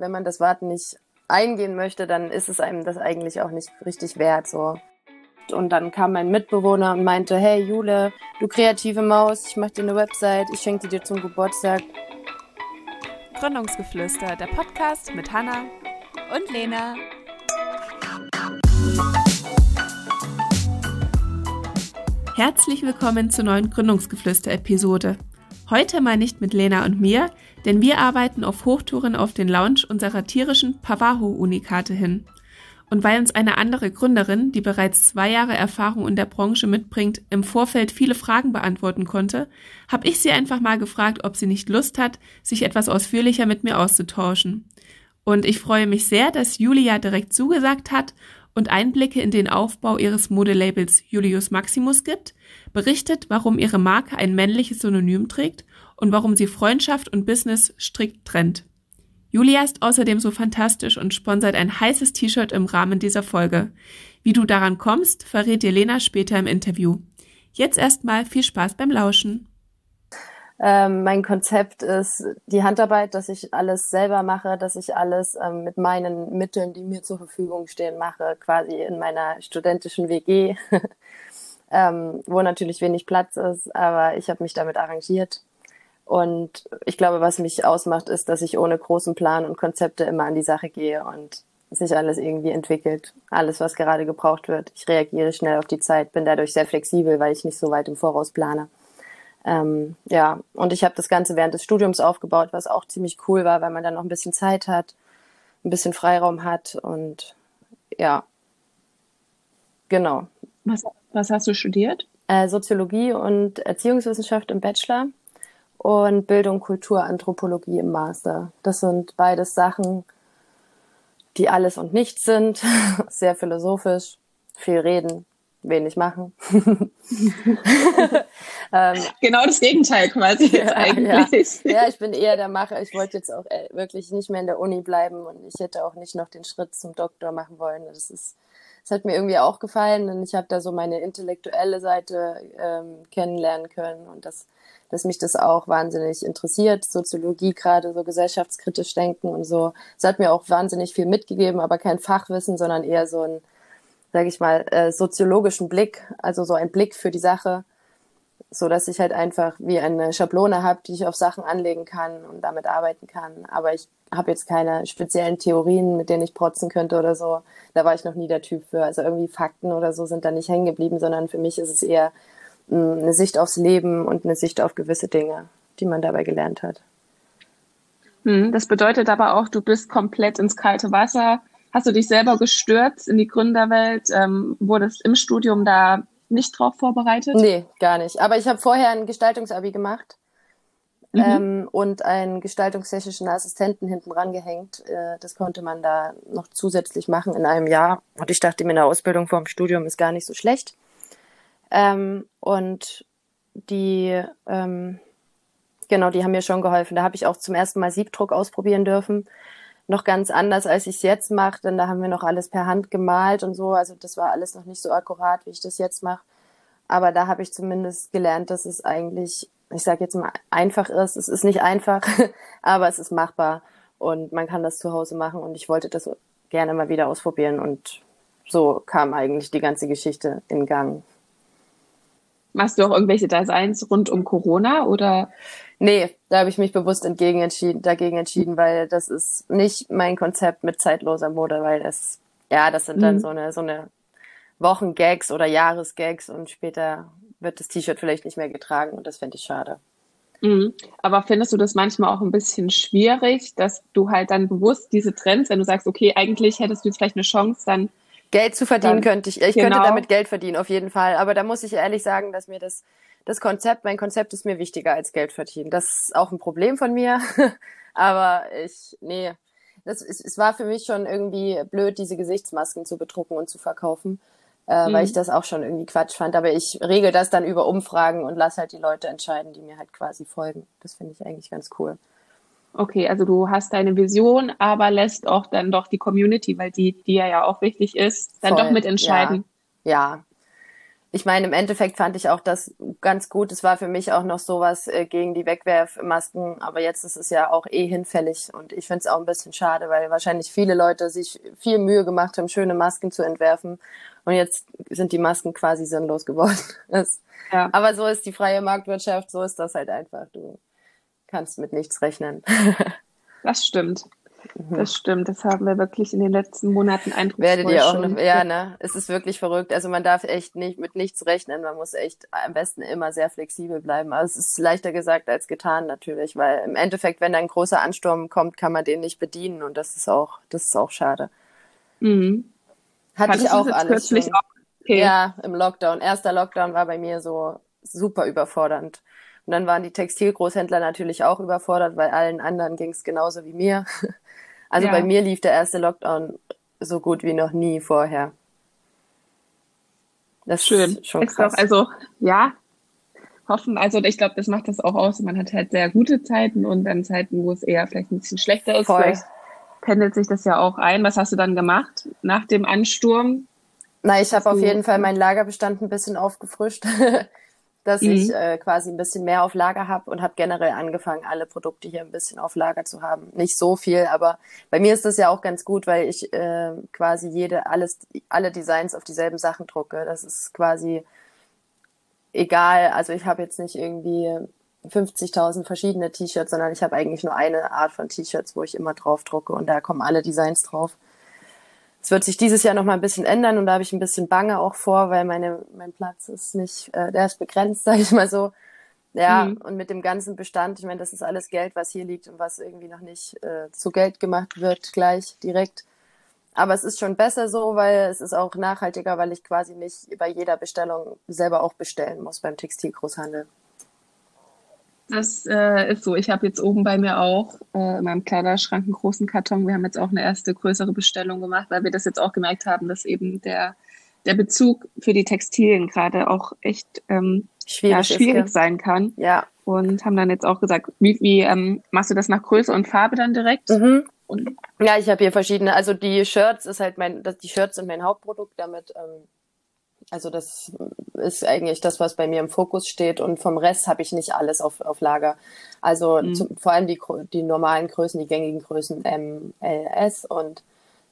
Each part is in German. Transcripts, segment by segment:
Wenn man das Warten nicht eingehen möchte, dann ist es einem das eigentlich auch nicht richtig wert, so. Und dann kam mein Mitbewohner und meinte, hey Jule, du kreative Maus, ich mach dir eine Website, ich schenke dir zum Geburtstag. Gründungsgeflüster, der Podcast mit Hanna und Lena. Herzlich willkommen zur neuen Gründungsgeflüster-Episode. Heute mal nicht mit Lena und mir, denn wir arbeiten auf Hochtouren auf den Launch unserer tierischen Pavaho-Unikate hin. Und weil uns eine andere Gründerin, die bereits zwei Jahre Erfahrung in der Branche mitbringt, im Vorfeld viele Fragen beantworten konnte, habe ich sie einfach mal gefragt, ob sie nicht Lust hat, sich etwas ausführlicher mit mir auszutauschen. Und ich freue mich sehr, dass Julia direkt zugesagt hat und Einblicke in den Aufbau ihres Modelabels Julius Maximus gibt, berichtet, warum ihre Marke ein männliches Synonym trägt und warum sie Freundschaft und Business strikt trennt. Julia ist außerdem so fantastisch und sponsert ein heißes T-Shirt im Rahmen dieser Folge. Wie du daran kommst, verrät dir Lena später im Interview. Jetzt erstmal viel Spaß beim Lauschen. Ähm, mein Konzept ist die Handarbeit, dass ich alles selber mache, dass ich alles ähm, mit meinen Mitteln, die mir zur Verfügung stehen, mache, quasi in meiner studentischen WG, ähm, wo natürlich wenig Platz ist, aber ich habe mich damit arrangiert und ich glaube, was mich ausmacht, ist, dass ich ohne großen Plan und Konzepte immer an die Sache gehe und sich alles irgendwie entwickelt. Alles, was gerade gebraucht wird. Ich reagiere schnell auf die Zeit, bin dadurch sehr flexibel, weil ich nicht so weit im Voraus plane. Ähm, ja, und ich habe das Ganze während des Studiums aufgebaut, was auch ziemlich cool war, weil man dann noch ein bisschen Zeit hat, ein bisschen Freiraum hat und ja, genau. Was, was hast du studiert? Äh, Soziologie und Erziehungswissenschaft im Bachelor und Bildung, Kultur, Anthropologie im Master. Das sind beides Sachen, die alles und nichts sind. Sehr philosophisch, viel reden, wenig machen. ähm, genau das Gegenteil quasi jetzt eigentlich. Ja. ja. ich bin eher der Macher. Ich wollte jetzt auch äh, wirklich nicht mehr in der Uni bleiben und ich hätte auch nicht noch den Schritt zum Doktor machen wollen. Das ist, das hat mir irgendwie auch gefallen und ich habe da so meine intellektuelle Seite ähm, kennenlernen können und das dass mich das auch wahnsinnig interessiert, Soziologie gerade, so gesellschaftskritisch denken und so. Es hat mir auch wahnsinnig viel mitgegeben, aber kein Fachwissen, sondern eher so ein, sage ich mal, äh, soziologischen Blick, also so ein Blick für die Sache, so dass ich halt einfach wie eine Schablone habe, die ich auf Sachen anlegen kann und damit arbeiten kann. Aber ich habe jetzt keine speziellen Theorien, mit denen ich protzen könnte oder so. Da war ich noch nie der Typ für. Also irgendwie Fakten oder so sind da nicht hängen geblieben, sondern für mich ist es eher eine Sicht aufs Leben und eine Sicht auf gewisse Dinge, die man dabei gelernt hat. Hm, das bedeutet aber auch, du bist komplett ins kalte Wasser. Hast du dich selber gestürzt in die Gründerwelt? Ähm, wurdest im Studium da nicht drauf vorbereitet? Nee, gar nicht. Aber ich habe vorher ein Gestaltungsabi gemacht mhm. ähm, und einen gestaltungstechnischen Assistenten hinten rangehängt. Äh, das konnte man da noch zusätzlich machen in einem Jahr. Und ich dachte mir, eine Ausbildung vor dem Studium ist gar nicht so schlecht. Ähm, und die, ähm, genau, die haben mir schon geholfen. Da habe ich auch zum ersten Mal Siebdruck ausprobieren dürfen. Noch ganz anders, als ich es jetzt mache, denn da haben wir noch alles per Hand gemalt und so. Also das war alles noch nicht so akkurat, wie ich das jetzt mache. Aber da habe ich zumindest gelernt, dass es eigentlich, ich sage jetzt mal, einfach ist. Es ist nicht einfach, aber es ist machbar und man kann das zu Hause machen. Und ich wollte das gerne mal wieder ausprobieren und so kam eigentlich die ganze Geschichte in Gang. Machst du auch irgendwelche Designs rund um Corona oder? Nee, da habe ich mich bewusst entgegen entschieden, dagegen entschieden, weil das ist nicht mein Konzept mit zeitloser Mode, weil das, ja, das sind dann mhm. so eine, so eine Wochengags oder Jahresgags und später wird das T-Shirt vielleicht nicht mehr getragen und das fände ich schade. Mhm. Aber findest du das manchmal auch ein bisschen schwierig, dass du halt dann bewusst diese Trends, wenn du sagst, okay, eigentlich hättest du jetzt vielleicht eine Chance, dann Geld zu verdienen dann, könnte ich. Ich genau. könnte damit Geld verdienen, auf jeden Fall. Aber da muss ich ehrlich sagen, dass mir das, das Konzept, mein Konzept ist mir wichtiger als Geld verdienen. Das ist auch ein Problem von mir. Aber ich, nee. Das, es, es war für mich schon irgendwie blöd, diese Gesichtsmasken zu bedrucken und zu verkaufen. Äh, mhm. weil ich das auch schon irgendwie Quatsch fand. Aber ich regel das dann über Umfragen und lasse halt die Leute entscheiden, die mir halt quasi folgen. Das finde ich eigentlich ganz cool. Okay, also du hast deine Vision, aber lässt auch dann doch die Community, weil die dir ja auch wichtig ist, dann Voll, doch mitentscheiden. Ja. ja. ich meine, im Endeffekt fand ich auch das ganz gut. Es war für mich auch noch sowas äh, gegen die Wegwerfmasken, aber jetzt ist es ja auch eh hinfällig und ich finde es auch ein bisschen schade, weil wahrscheinlich viele Leute sich viel Mühe gemacht haben, schöne Masken zu entwerfen und jetzt sind die Masken quasi sinnlos geworden. Das, ja. Aber so ist die freie Marktwirtschaft, so ist das halt einfach. Du kannst mit nichts rechnen. Das stimmt. Mhm. Das stimmt, das haben wir wirklich in den letzten Monaten eindrucksvoll Werdet ihr auch noch, ja, ne? Es ist wirklich verrückt. Also man darf echt nicht mit nichts rechnen. Man muss echt am besten immer sehr flexibel bleiben. Also es ist leichter gesagt als getan natürlich, weil im Endeffekt, wenn da ein großer Ansturm kommt, kann man den nicht bedienen und das ist auch, das ist auch schade. Mhm. Hatte Hattest ich auch alles schon. Auch? Okay. Ja, im Lockdown. Erster Lockdown war bei mir so super überfordernd. Und dann waren die Textilgroßhändler natürlich auch überfordert, weil allen anderen ging es genauso wie mir. Also ja. bei mir lief der erste Lockdown so gut wie noch nie vorher. Das Schön. ist schon krass. Doch, also ja, hoffen. Also ich glaube, das macht das auch aus. Man hat halt sehr gute Zeiten und dann Zeiten, wo es eher vielleicht ein bisschen schlechter ist. Voll. Vielleicht pendelt sich das ja auch ein. Was hast du dann gemacht nach dem Ansturm? Na, ich habe auf jeden Fall meinen Lagerbestand ein bisschen aufgefrischt. dass mhm. ich äh, quasi ein bisschen mehr auf Lager habe und habe generell angefangen, alle Produkte hier ein bisschen auf Lager zu haben. Nicht so viel, aber bei mir ist das ja auch ganz gut, weil ich äh, quasi jede, alles, alle Designs auf dieselben Sachen drucke. Das ist quasi egal. Also ich habe jetzt nicht irgendwie 50.000 verschiedene T-Shirts, sondern ich habe eigentlich nur eine Art von T-Shirts, wo ich immer drauf drucke und da kommen alle Designs drauf. Es wird sich dieses Jahr noch mal ein bisschen ändern und da habe ich ein bisschen Bange auch vor, weil meine, mein Platz ist nicht, äh, der ist begrenzt, sage ich mal so. Ja, mhm. und mit dem ganzen Bestand, ich meine, das ist alles Geld, was hier liegt und was irgendwie noch nicht äh, zu Geld gemacht wird, gleich direkt. Aber es ist schon besser so, weil es ist auch nachhaltiger, weil ich quasi nicht bei jeder Bestellung selber auch bestellen muss beim Textilgroßhandel. Das äh, ist so. Ich habe jetzt oben bei mir auch äh, in meinem Kleiderschrank einen großen Karton. Wir haben jetzt auch eine erste größere Bestellung gemacht, weil wir das jetzt auch gemerkt haben, dass eben der, der Bezug für die Textilien gerade auch echt ähm, schwierig, ja, schwierig ist, sein kann. Ja. Und haben dann jetzt auch gesagt, wie, wie ähm, machst du das nach Größe und Farbe dann direkt? Mhm. Und ja, ich habe hier verschiedene. Also die Shirts ist halt mein, das, die Shirts sind mein Hauptprodukt. Damit ähm, also das ist eigentlich das, was bei mir im Fokus steht und vom Rest habe ich nicht alles auf, auf Lager. Also mhm. zu, vor allem die, die normalen Größen, die gängigen Größen M, L, S und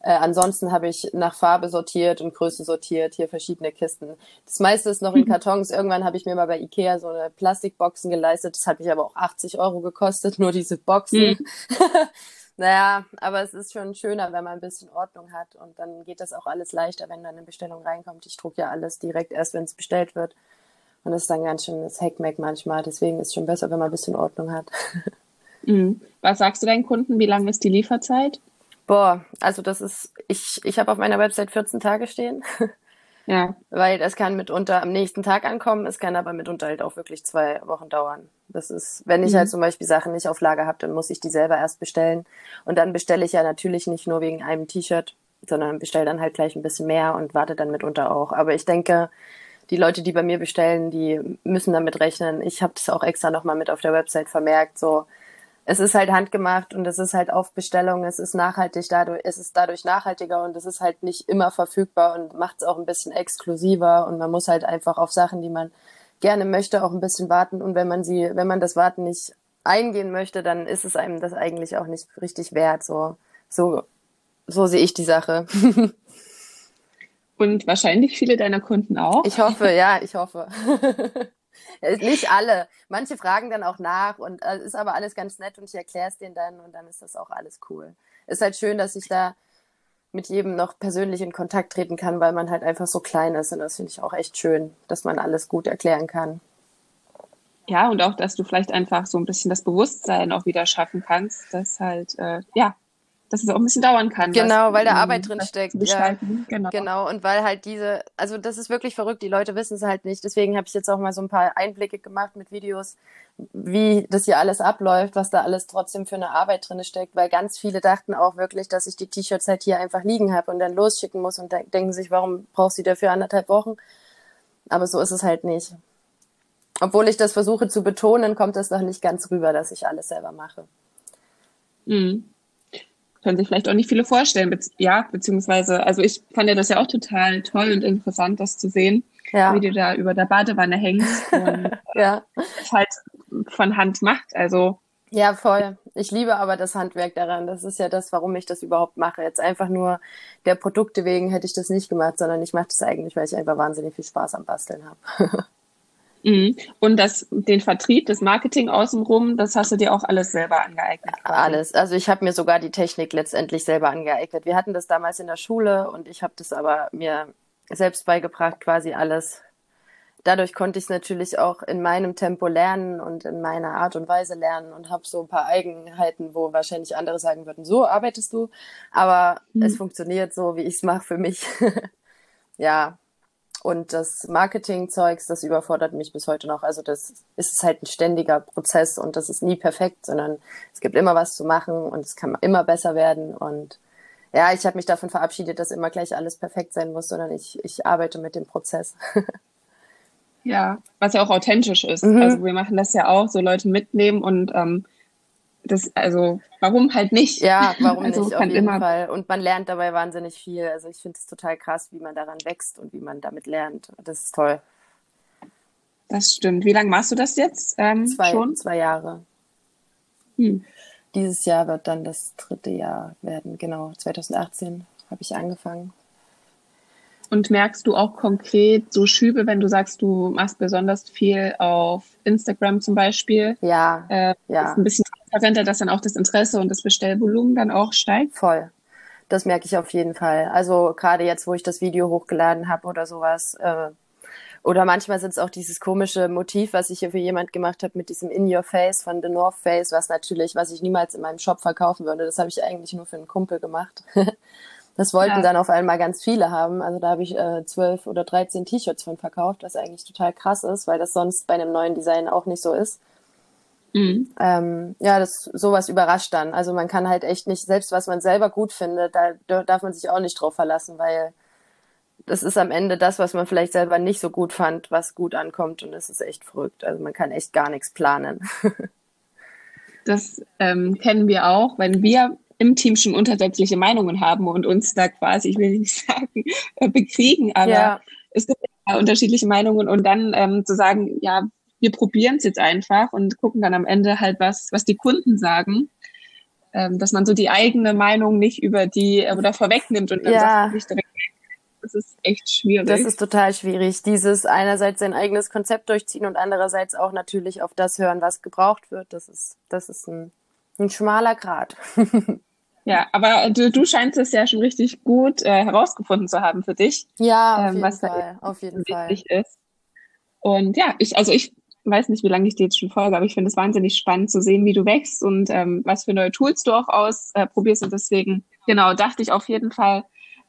äh, ansonsten habe ich nach Farbe sortiert und Größe sortiert, hier verschiedene Kisten. Das meiste ist noch in Kartons. Irgendwann habe ich mir mal bei Ikea so eine Plastikboxen geleistet. Das hat mich aber auch 80 Euro gekostet, nur diese Boxen. Mhm. Naja, aber es ist schon schöner, wenn man ein bisschen Ordnung hat und dann geht das auch alles leichter, wenn dann eine Bestellung reinkommt. Ich drucke ja alles direkt erst, wenn es bestellt wird. Und das ist dann ganz schön das Hackmack manchmal. Deswegen ist es schon besser, wenn man ein bisschen Ordnung hat. Mhm. Was sagst du deinen Kunden? Wie lange ist die Lieferzeit? Boah, also das ist, ich, ich habe auf meiner Website 14 Tage stehen. Ja. Weil es kann mitunter am nächsten Tag ankommen, es kann aber mitunter halt auch wirklich zwei Wochen dauern. Das ist, wenn ich mhm. halt zum Beispiel Sachen nicht auf Lager habe, dann muss ich die selber erst bestellen. Und dann bestelle ich ja natürlich nicht nur wegen einem T-Shirt, sondern bestelle dann halt gleich ein bisschen mehr und warte dann mitunter auch. Aber ich denke, die Leute, die bei mir bestellen, die müssen damit rechnen. Ich habe das auch extra nochmal mit auf der Website vermerkt, so es ist halt handgemacht und es ist halt auf Bestellung, es ist nachhaltig dadurch, es ist dadurch nachhaltiger und es ist halt nicht immer verfügbar und macht es auch ein bisschen exklusiver und man muss halt einfach auf Sachen, die man gerne möchte, auch ein bisschen warten und wenn man sie, wenn man das Warten nicht eingehen möchte, dann ist es einem das eigentlich auch nicht richtig wert. So, so, so sehe ich die Sache. und wahrscheinlich viele deiner Kunden auch. Ich hoffe, ja, ich hoffe. Nicht alle. Manche fragen dann auch nach und äh, ist aber alles ganz nett und ich erkläre es denen dann und dann ist das auch alles cool. Ist halt schön, dass ich da mit jedem noch persönlich in Kontakt treten kann, weil man halt einfach so klein ist und das finde ich auch echt schön, dass man alles gut erklären kann. Ja, und auch, dass du vielleicht einfach so ein bisschen das Bewusstsein auch wieder schaffen kannst, dass halt, äh, ja, dass es auch ein bisschen dauern kann. Genau, was, weil da Arbeit drin steckt. Ja. Genau. genau. Und weil halt diese, also das ist wirklich verrückt, die Leute wissen es halt nicht. Deswegen habe ich jetzt auch mal so ein paar Einblicke gemacht mit Videos, wie das hier alles abläuft, was da alles trotzdem für eine Arbeit drin steckt, weil ganz viele dachten auch wirklich, dass ich die T-Shirts halt hier einfach liegen habe und dann losschicken muss und de denken sich, warum brauchst du die dafür anderthalb Wochen? Aber so ist es halt nicht. Obwohl ich das versuche zu betonen, kommt das noch nicht ganz rüber, dass ich alles selber mache. Mhm können sich vielleicht auch nicht viele vorstellen. Be ja, beziehungsweise, also ich fand ja das ja auch total toll und interessant, das zu sehen. ja. wie du da über der Badewanne hängst und ja. es halt von Hand macht. Also ja, voll. Ich liebe aber das Handwerk daran. Das ist ja das, warum ich das überhaupt mache. Jetzt einfach nur der Produkte wegen hätte ich das nicht gemacht, sondern ich mache das eigentlich, weil ich einfach wahnsinnig viel Spaß am Basteln habe. Mhm. Und das, den Vertrieb, das Marketing außenrum, das hast du dir auch alles selber angeeignet? Alles. Also ich habe mir sogar die Technik letztendlich selber angeeignet. Wir hatten das damals in der Schule und ich habe das aber mir selbst beigebracht, quasi alles. Dadurch konnte ich es natürlich auch in meinem Tempo lernen und in meiner Art und Weise lernen und habe so ein paar Eigenheiten, wo wahrscheinlich andere sagen würden, so arbeitest du, aber mhm. es funktioniert so, wie ich es mache für mich. ja, und das Marketing-Zeugs, das überfordert mich bis heute noch. Also das ist halt ein ständiger Prozess und das ist nie perfekt, sondern es gibt immer was zu machen und es kann immer besser werden. Und ja, ich habe mich davon verabschiedet, dass immer gleich alles perfekt sein muss, sondern ich, ich arbeite mit dem Prozess. ja, was ja auch authentisch ist. Mhm. Also wir machen das ja auch, so Leute mitnehmen und ähm, das, also warum halt nicht? Ja, warum also nicht, auf jeden immer... Fall. Und man lernt dabei wahnsinnig viel. Also ich finde es total krass, wie man daran wächst und wie man damit lernt. Das ist toll. Das stimmt. Wie lange machst du das jetzt ähm, zwei, schon? Zwei Jahre. Hm. Dieses Jahr wird dann das dritte Jahr werden. Genau, 2018 habe ich angefangen. Und merkst du auch konkret so Schübe, wenn du sagst, du machst besonders viel auf Instagram zum Beispiel? Ja. Äh, ja. Ist ein bisschen transparenter, dass dann auch das Interesse und das Bestellvolumen dann auch steigt? Voll. Das merke ich auf jeden Fall. Also gerade jetzt, wo ich das Video hochgeladen habe oder sowas. Äh, oder manchmal sind es auch dieses komische Motiv, was ich hier für jemand gemacht habe mit diesem In Your Face von The North Face, was natürlich, was ich niemals in meinem Shop verkaufen würde. Das habe ich eigentlich nur für einen Kumpel gemacht. Das wollten ja. dann auf einmal ganz viele haben. Also da habe ich äh, zwölf oder dreizehn T-Shirts von verkauft, was eigentlich total krass ist, weil das sonst bei einem neuen Design auch nicht so ist. Mhm. Ähm, ja, das sowas überrascht dann. Also man kann halt echt nicht, selbst was man selber gut findet, da darf man sich auch nicht drauf verlassen, weil das ist am Ende das, was man vielleicht selber nicht so gut fand, was gut ankommt und es ist echt verrückt. Also man kann echt gar nichts planen. das ähm, kennen wir auch, wenn wir im Team schon unterschiedliche Meinungen haben und uns da quasi, ich will nicht sagen, bekriegen, aber ja. es gibt ja unterschiedliche Meinungen und dann ähm, zu sagen, ja, wir probieren es jetzt einfach und gucken dann am Ende halt, was, was die Kunden sagen. Ähm, dass man so die eigene Meinung nicht über die äh, oder vorwegnimmt und dann ja. sagt nicht direkt, das ist echt schwierig. Das ist total schwierig. Dieses einerseits sein eigenes Konzept durchziehen und andererseits auch natürlich auf das hören, was gebraucht wird. Das ist, das ist ein, ein schmaler Grad. Ja, aber du, du scheinst es ja schon richtig gut äh, herausgefunden zu haben für dich. Ja, auf ähm, jeden was Fall. auf jeden Fall. ist. Und ja, ich, also ich weiß nicht, wie lange ich dir jetzt schon folge, aber ich finde es wahnsinnig spannend zu sehen, wie du wächst und ähm, was für neue Tools du auch ausprobierst. Äh, und deswegen, genau, dachte ich auf jeden Fall,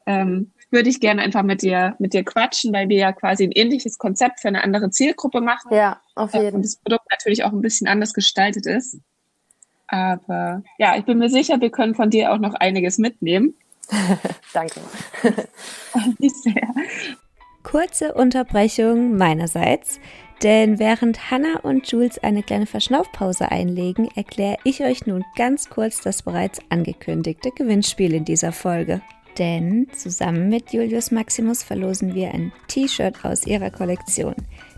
ähm, würde ich gerne einfach mit dir, mit dir quatschen, weil wir ja quasi ein ähnliches Konzept für eine andere Zielgruppe machen. Ja, auf jeden Fall. Und das Produkt natürlich auch ein bisschen anders gestaltet ist. Aber ja, ich bin mir sicher, wir können von dir auch noch einiges mitnehmen. Danke. sehr. Kurze Unterbrechung meinerseits, denn während Hannah und Jules eine kleine Verschnaufpause einlegen, erkläre ich euch nun ganz kurz das bereits angekündigte Gewinnspiel in dieser Folge. Denn zusammen mit Julius Maximus verlosen wir ein T-Shirt aus ihrer Kollektion.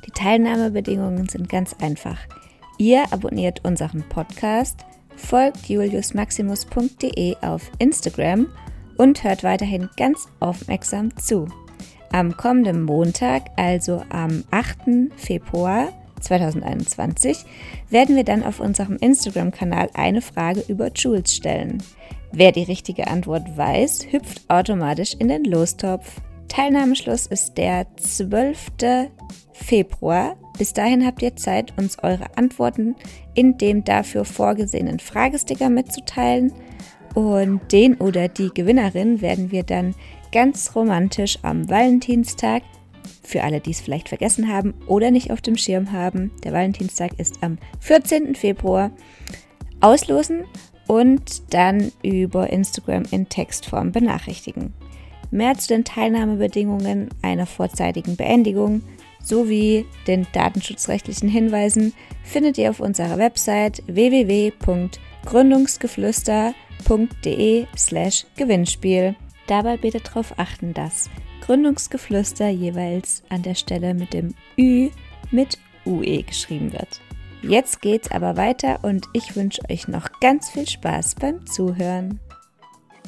Die Teilnahmebedingungen sind ganz einfach. Ihr abonniert unseren Podcast, folgt juliusmaximus.de auf Instagram und hört weiterhin ganz aufmerksam zu. Am kommenden Montag, also am 8. Februar 2021, werden wir dann auf unserem Instagram-Kanal eine Frage über Jules stellen. Wer die richtige Antwort weiß, hüpft automatisch in den Lostopf. Teilnahmeschluss ist der 12. Februar. Bis dahin habt ihr Zeit, uns eure Antworten in dem dafür vorgesehenen Fragesticker mitzuteilen. Und den oder die Gewinnerin werden wir dann ganz romantisch am Valentinstag, für alle, die es vielleicht vergessen haben oder nicht auf dem Schirm haben, der Valentinstag ist am 14. Februar, auslosen und dann über Instagram in Textform benachrichtigen. Mehr zu den Teilnahmebedingungen einer vorzeitigen Beendigung sowie den datenschutzrechtlichen Hinweisen findet ihr auf unserer Website www.gründungsgeflüster.de/gewinnspiel. Dabei bitte darauf achten, dass Gründungsgeflüster jeweils an der Stelle mit dem Ü mit UE geschrieben wird. Jetzt geht's aber weiter und ich wünsche euch noch ganz viel Spaß beim Zuhören.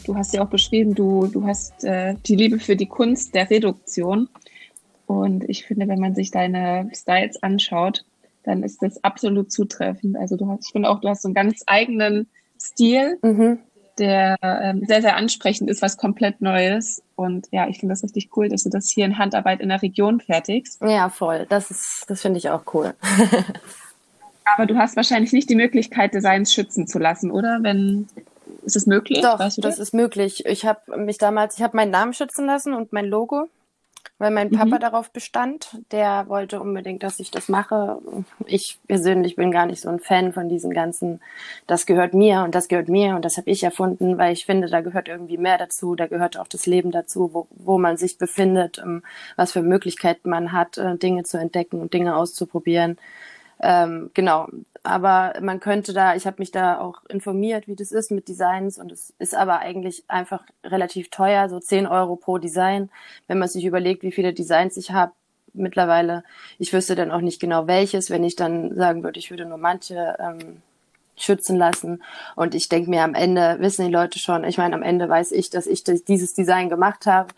Du hast ja auch beschrieben, du, du hast äh, die Liebe für die Kunst der Reduktion. Und ich finde, wenn man sich deine Styles anschaut, dann ist das absolut zutreffend. Also du hast, ich finde auch, du hast so einen ganz eigenen Stil, mhm. Der ähm, sehr, sehr ansprechend ist, was komplett Neues. Und ja, ich finde das richtig cool, dass du das hier in Handarbeit in der Region fertigst. Ja, voll. Das ist, das finde ich auch cool. Aber du hast wahrscheinlich nicht die Möglichkeit, Designs schützen zu lassen, oder? Wenn ist es möglich? Doch, weißt du das? das ist möglich. Ich habe mich damals, ich habe meinen Namen schützen lassen und mein Logo, weil mein Papa mhm. darauf bestand. Der wollte unbedingt, dass ich das mache. Ich persönlich bin gar nicht so ein Fan von diesen ganzen, das gehört mir und das gehört mir und das habe ich erfunden, weil ich finde, da gehört irgendwie mehr dazu. Da gehört auch das Leben dazu, wo, wo man sich befindet, ähm, was für Möglichkeiten man hat, äh, Dinge zu entdecken und Dinge auszuprobieren. Ähm, genau, aber man könnte da, ich habe mich da auch informiert, wie das ist mit Designs und es ist aber eigentlich einfach relativ teuer, so 10 Euro pro Design, wenn man sich überlegt, wie viele Designs ich habe mittlerweile. Ich wüsste dann auch nicht genau welches, wenn ich dann sagen würde, ich würde nur manche ähm, schützen lassen. Und ich denke mir am Ende, wissen die Leute schon, ich meine, am Ende weiß ich, dass ich das, dieses Design gemacht habe.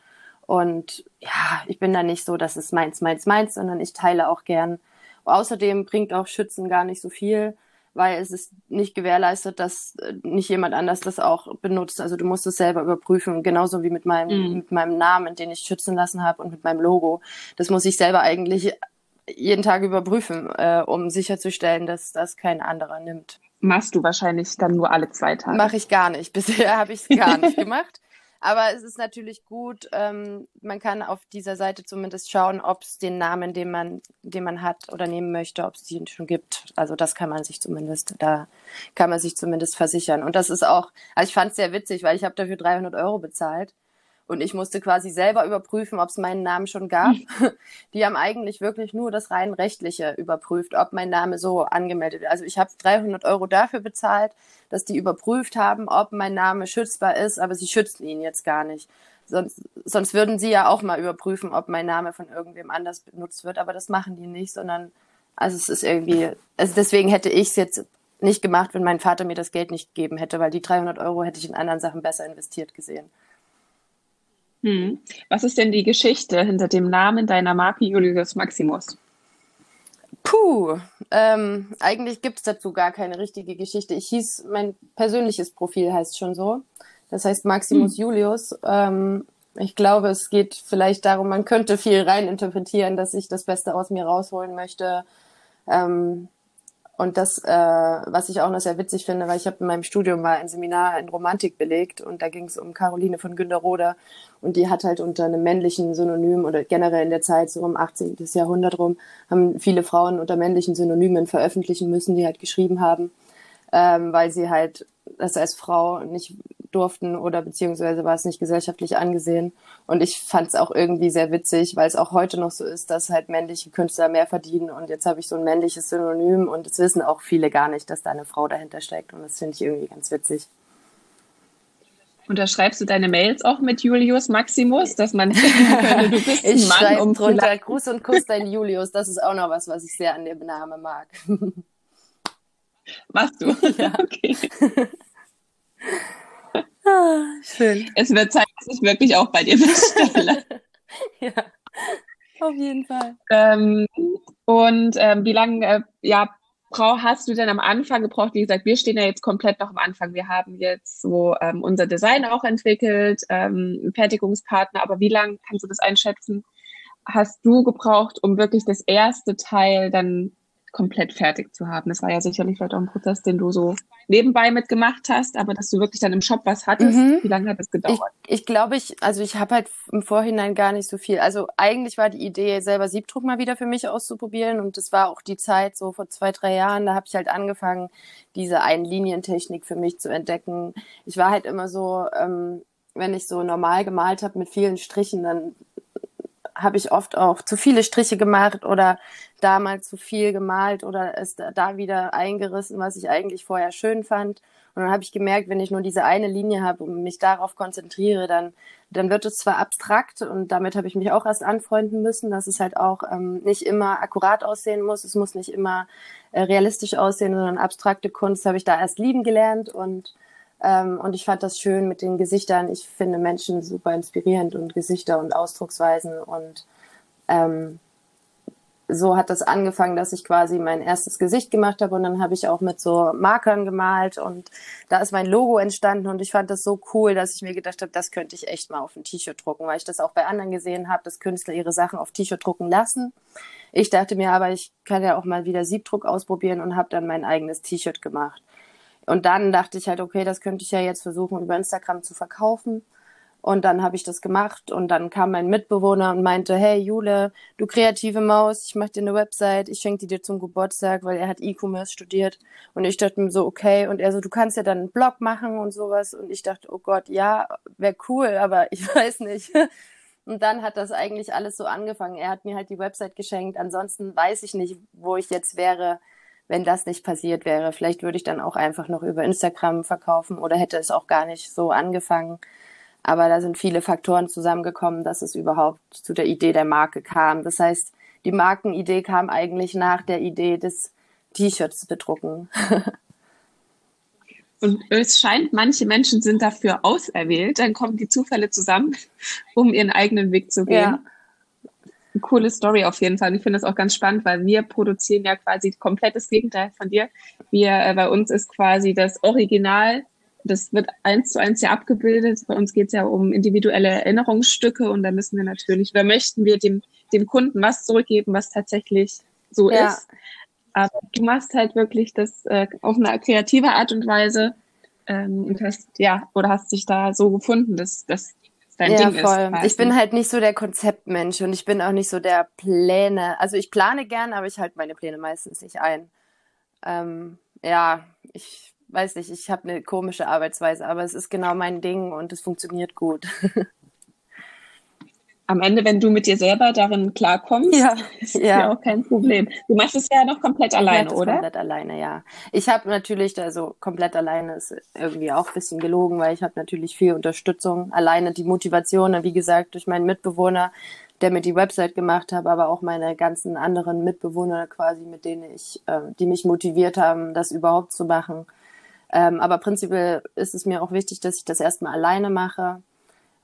Und ja, ich bin da nicht so, dass es meins, meins, meins, sondern ich teile auch gern Außerdem bringt auch Schützen gar nicht so viel, weil es ist nicht gewährleistet, dass äh, nicht jemand anders das auch benutzt. Also du musst es selber überprüfen, genauso wie mit meinem, mhm. mit meinem Namen, den ich schützen lassen habe und mit meinem Logo. Das muss ich selber eigentlich jeden Tag überprüfen, äh, um sicherzustellen, dass das kein anderer nimmt. Machst du wahrscheinlich dann nur alle zwei Tage? Mache ich gar nicht. Bisher habe ich es gar nicht gemacht. Aber es ist natürlich gut, ähm, man kann auf dieser Seite zumindest schauen, ob es den Namen, den man, den man hat oder nehmen möchte, ob es den schon gibt. Also das kann man sich zumindest, da kann man sich zumindest versichern. Und das ist auch, also ich fand es sehr witzig, weil ich habe dafür 300 Euro bezahlt und ich musste quasi selber überprüfen, ob es meinen Namen schon gab. Die haben eigentlich wirklich nur das rein rechtliche überprüft, ob mein Name so angemeldet wird. Also ich habe 300 Euro dafür bezahlt, dass die überprüft haben, ob mein Name schützbar ist, aber sie schützen ihn jetzt gar nicht. Sonst, sonst würden sie ja auch mal überprüfen, ob mein Name von irgendwem anders benutzt wird, aber das machen die nicht, sondern also es ist irgendwie, also deswegen hätte ich es jetzt nicht gemacht, wenn mein Vater mir das Geld nicht gegeben hätte, weil die 300 Euro hätte ich in anderen Sachen besser investiert gesehen. Hm. Was ist denn die Geschichte hinter dem Namen deiner Marke Julius Maximus? Puh, ähm, eigentlich gibt es dazu gar keine richtige Geschichte. Ich hieß, mein persönliches Profil heißt schon so. Das heißt Maximus hm. Julius. Ähm, ich glaube, es geht vielleicht darum, man könnte viel reininterpretieren, dass ich das Beste aus mir rausholen möchte. Ähm, und das, äh, was ich auch noch sehr witzig finde, weil ich habe in meinem Studium mal ein Seminar in Romantik belegt und da ging es um Caroline von Günderroda und die hat halt unter einem männlichen Synonym oder generell in der Zeit, so um 18. Jahrhundert rum, haben viele Frauen unter männlichen Synonymen veröffentlichen müssen, die halt geschrieben haben, ähm, weil sie halt das als Frau nicht durften oder beziehungsweise war es nicht gesellschaftlich angesehen. Und ich fand es auch irgendwie sehr witzig, weil es auch heute noch so ist, dass halt männliche Künstler mehr verdienen und jetzt habe ich so ein männliches Synonym und es wissen auch viele gar nicht, dass da eine Frau dahinter steckt und das finde ich irgendwie ganz witzig. Unterschreibst du deine Mails auch mit Julius Maximus, dass man könnte, du bist ein ich Mann um drunter Gruß und Kuss dein Julius. Das ist auch noch was, was ich sehr an dem Namen mag. Machst du? Ja. Okay. Ah, schön. Es wird Zeit, dass ich wirklich auch bei dir bestelle. ja, auf jeden Fall. Ähm, und ähm, wie lange, äh, ja, Frau, hast du denn am Anfang gebraucht? Wie gesagt, wir stehen ja jetzt komplett noch am Anfang. Wir haben jetzt so ähm, unser Design auch entwickelt, ähm, Fertigungspartner, aber wie lange kannst du das einschätzen? Hast du gebraucht, um wirklich das erste Teil dann komplett fertig zu haben. Das war ja sicherlich vielleicht auch ein Prozess, den du so nebenbei mitgemacht hast, aber dass du wirklich dann im Shop was hattest. Mhm. Wie lange hat das gedauert? Ich, ich glaube, ich, also ich habe halt im Vorhinein gar nicht so viel. Also eigentlich war die Idee, selber Siebdruck mal wieder für mich auszuprobieren und das war auch die Zeit so vor zwei, drei Jahren, da habe ich halt angefangen, diese Einlinientechnik für mich zu entdecken. Ich war halt immer so, ähm, wenn ich so normal gemalt habe mit vielen Strichen, dann habe ich oft auch zu viele Striche gemacht oder damals zu viel gemalt oder es da wieder eingerissen, was ich eigentlich vorher schön fand. Und dann habe ich gemerkt, wenn ich nur diese eine Linie habe und mich darauf konzentriere, dann, dann wird es zwar abstrakt und damit habe ich mich auch erst anfreunden müssen, dass es halt auch ähm, nicht immer akkurat aussehen muss. Es muss nicht immer äh, realistisch aussehen, sondern abstrakte Kunst habe ich da erst lieben gelernt und ähm, und ich fand das schön mit den Gesichtern. Ich finde Menschen super inspirierend und Gesichter und Ausdrucksweisen und ähm, so hat das angefangen, dass ich quasi mein erstes Gesicht gemacht habe und dann habe ich auch mit so Markern gemalt und da ist mein Logo entstanden und ich fand das so cool, dass ich mir gedacht habe, das könnte ich echt mal auf ein T-Shirt drucken, weil ich das auch bei anderen gesehen habe, dass Künstler ihre Sachen auf T-Shirt drucken lassen. Ich dachte mir aber, ich kann ja auch mal wieder Siebdruck ausprobieren und habe dann mein eigenes T-Shirt gemacht. Und dann dachte ich halt, okay, das könnte ich ja jetzt versuchen, über Instagram zu verkaufen. Und dann habe ich das gemacht und dann kam mein Mitbewohner und meinte, hey Jule, du kreative Maus, ich mache dir eine Website, ich schenke die dir zum Geburtstag, weil er hat E-Commerce studiert. Und ich dachte mir so, okay. Und er so, du kannst ja dann einen Blog machen und sowas. Und ich dachte, oh Gott, ja, wäre cool, aber ich weiß nicht. Und dann hat das eigentlich alles so angefangen. Er hat mir halt die Website geschenkt. Ansonsten weiß ich nicht, wo ich jetzt wäre, wenn das nicht passiert wäre. Vielleicht würde ich dann auch einfach noch über Instagram verkaufen oder hätte es auch gar nicht so angefangen. Aber da sind viele Faktoren zusammengekommen, dass es überhaupt zu der Idee der Marke kam. Das heißt, die Markenidee kam eigentlich nach der Idee des T-Shirts bedrucken. Und es scheint, manche Menschen sind dafür auserwählt. Dann kommen die Zufälle zusammen, um ihren eigenen Weg zu gehen. Ja. Eine coole Story auf jeden Fall. Und ich finde das auch ganz spannend, weil wir produzieren ja quasi komplettes Gegenteil von dir. Wir, äh, bei uns ist quasi das Original das wird eins zu eins ja abgebildet. Bei uns geht es ja um individuelle Erinnerungsstücke und da müssen wir natürlich, da möchten wir dem, dem Kunden was zurückgeben, was tatsächlich so ja. ist. Aber du machst halt wirklich das äh, auf eine kreative Art und Weise ähm, und hast, ja, oder hast dich da so gefunden, dass das dein ja, Ding voll. ist. Ich bin halt nicht so der Konzeptmensch und ich bin auch nicht so der Pläne. Also ich plane gern, aber ich halte meine Pläne meistens nicht ein. Ähm, ja, ich weiß nicht, ich habe eine komische Arbeitsweise, aber es ist genau mein Ding und es funktioniert gut. Am Ende, wenn du mit dir selber darin klarkommst, ja, ist ja. ja auch kein Problem. Du machst es ja noch komplett alleine, oder? Komplett alleine, ja. Ich habe natürlich, also komplett alleine ist irgendwie auch ein bisschen gelogen, weil ich habe natürlich viel Unterstützung. Alleine die Motivation, wie gesagt, durch meinen Mitbewohner, der mir die Website gemacht hat, aber auch meine ganzen anderen Mitbewohner quasi, mit denen ich, äh, die mich motiviert haben, das überhaupt zu machen. Ähm, aber prinzipiell ist es mir auch wichtig, dass ich das erstmal alleine mache,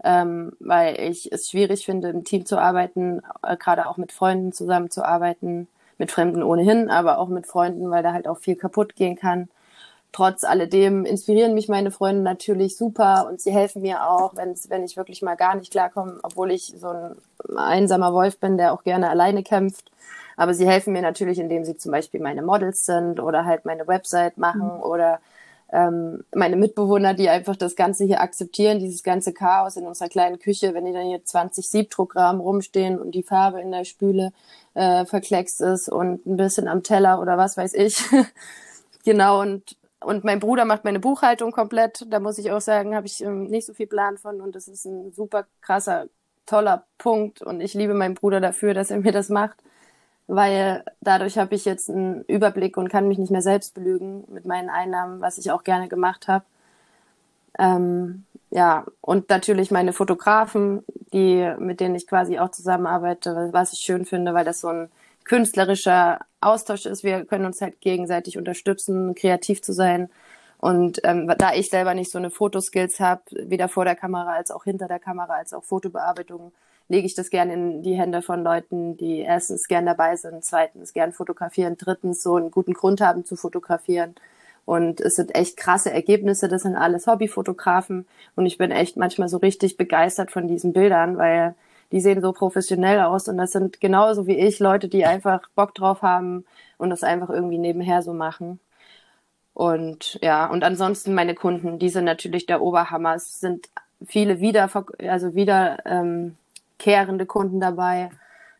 ähm, weil ich es schwierig finde, im Team zu arbeiten, äh, gerade auch mit Freunden zusammenzuarbeiten, mit Fremden ohnehin, aber auch mit Freunden, weil da halt auch viel kaputt gehen kann. Trotz alledem inspirieren mich meine Freunde natürlich super und sie helfen mir auch, wenn's, wenn ich wirklich mal gar nicht klarkomme, obwohl ich so ein einsamer Wolf bin, der auch gerne alleine kämpft. Aber sie helfen mir natürlich, indem sie zum Beispiel meine Models sind oder halt meine Website machen mhm. oder ähm, meine Mitbewohner, die einfach das Ganze hier akzeptieren, dieses ganze Chaos in unserer kleinen Küche, wenn die dann hier 20 Siebdruckrahmen rumstehen und die Farbe in der Spüle äh, verkleckst ist und ein bisschen am Teller oder was weiß ich. genau, und, und mein Bruder macht meine Buchhaltung komplett. Da muss ich auch sagen, habe ich ähm, nicht so viel Plan von und das ist ein super krasser, toller Punkt und ich liebe meinen Bruder dafür, dass er mir das macht weil dadurch habe ich jetzt einen Überblick und kann mich nicht mehr selbst belügen mit meinen Einnahmen, was ich auch gerne gemacht habe. Ähm, ja, und natürlich meine Fotografen, die, mit denen ich quasi auch zusammenarbeite, was ich schön finde, weil das so ein künstlerischer Austausch ist. Wir können uns halt gegenseitig unterstützen, kreativ zu sein. Und ähm, da ich selber nicht so eine Fotoskills habe, weder vor der Kamera als auch hinter der Kamera als auch Fotobearbeitung, lege ich das gerne in die Hände von Leuten, die erstens gern dabei sind, zweitens gern fotografieren, drittens so einen guten Grund haben zu fotografieren. Und es sind echt krasse Ergebnisse. Das sind alles Hobbyfotografen. Und ich bin echt manchmal so richtig begeistert von diesen Bildern, weil die sehen so professionell aus. Und das sind genauso wie ich Leute, die einfach Bock drauf haben und das einfach irgendwie nebenher so machen. Und ja, und ansonsten meine Kunden, die sind natürlich der Oberhammer. Es sind viele wieder, also wieder ähm, kehrende Kunden dabei,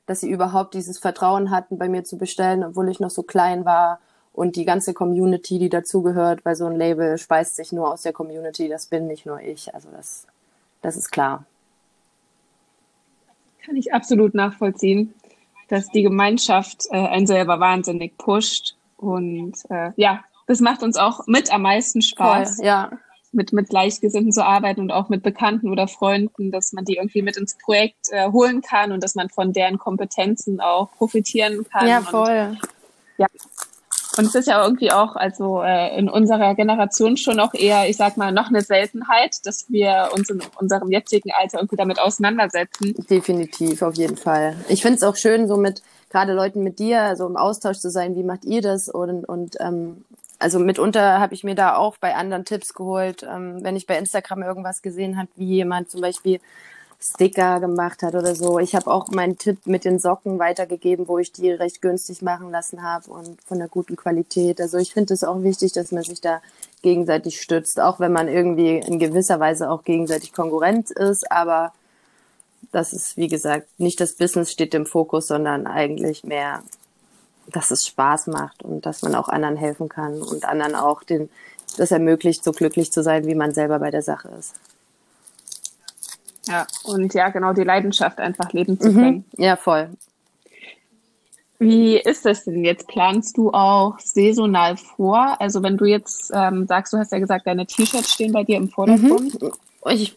dass sie überhaupt dieses Vertrauen hatten, bei mir zu bestellen, obwohl ich noch so klein war. Und die ganze Community, die dazugehört, weil so ein Label speist sich nur aus der Community, das bin nicht nur ich. Also das, das ist klar. Kann ich absolut nachvollziehen, dass die Gemeinschaft äh, einen selber wahnsinnig pusht. Und äh, ja, das macht uns auch mit am meisten Spaß. Voll, ja. Mit, mit Gleichgesinnten zu arbeiten und auch mit Bekannten oder Freunden, dass man die irgendwie mit ins Projekt äh, holen kann und dass man von deren Kompetenzen auch profitieren kann. Ja, voll. Und, ja, und es ist ja irgendwie auch, also äh, in unserer Generation schon auch eher, ich sag mal, noch eine Seltenheit, dass wir uns in unserem jetzigen Alter irgendwie damit auseinandersetzen. Definitiv, auf jeden Fall. Ich finde es auch schön, so mit gerade Leuten mit dir, also im Austausch zu sein, wie macht ihr das? Und, und ähm, also mitunter habe ich mir da auch bei anderen Tipps geholt, ähm, wenn ich bei Instagram irgendwas gesehen habe, wie jemand zum Beispiel Sticker gemacht hat oder so. Ich habe auch meinen Tipp mit den Socken weitergegeben, wo ich die recht günstig machen lassen habe und von der guten Qualität. Also ich finde es auch wichtig, dass man sich da gegenseitig stützt, auch wenn man irgendwie in gewisser Weise auch gegenseitig Konkurrent ist. Aber das ist, wie gesagt, nicht das Business steht im Fokus, sondern eigentlich mehr, dass es Spaß macht und dass man auch anderen helfen kann und anderen auch den, das ermöglicht, so glücklich zu sein, wie man selber bei der Sache ist. Ja, und ja, genau die Leidenschaft einfach leben zu mhm. können. Mhm. Ja, voll. Wie ist das denn jetzt? Planst du auch saisonal vor? Also wenn du jetzt ähm, sagst, du hast ja gesagt, deine T-Shirts stehen bei dir im Vordergrund. Mhm. Ich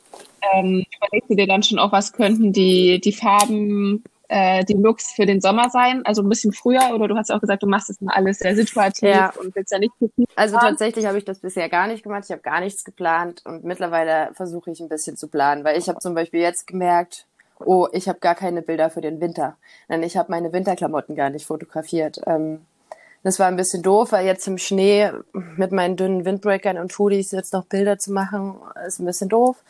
ähm, überlegst du dir dann schon auch, was könnten die, die Farben äh, die Looks für den Sommer sein? Also ein bisschen früher oder du hast auch gesagt, du machst das mal alles sehr situativ ja. und willst ja nicht zu viel Also haben. tatsächlich habe ich das bisher gar nicht gemacht. Ich habe gar nichts geplant und mittlerweile versuche ich ein bisschen zu planen, weil ich habe zum Beispiel jetzt gemerkt, oh, ich habe gar keine Bilder für den Winter. Denn ich habe meine Winterklamotten gar nicht fotografiert. Ähm, das war ein bisschen doof, weil jetzt im Schnee mit meinen dünnen Windbreakern und Hoodies jetzt noch Bilder zu machen, ist ein bisschen doof.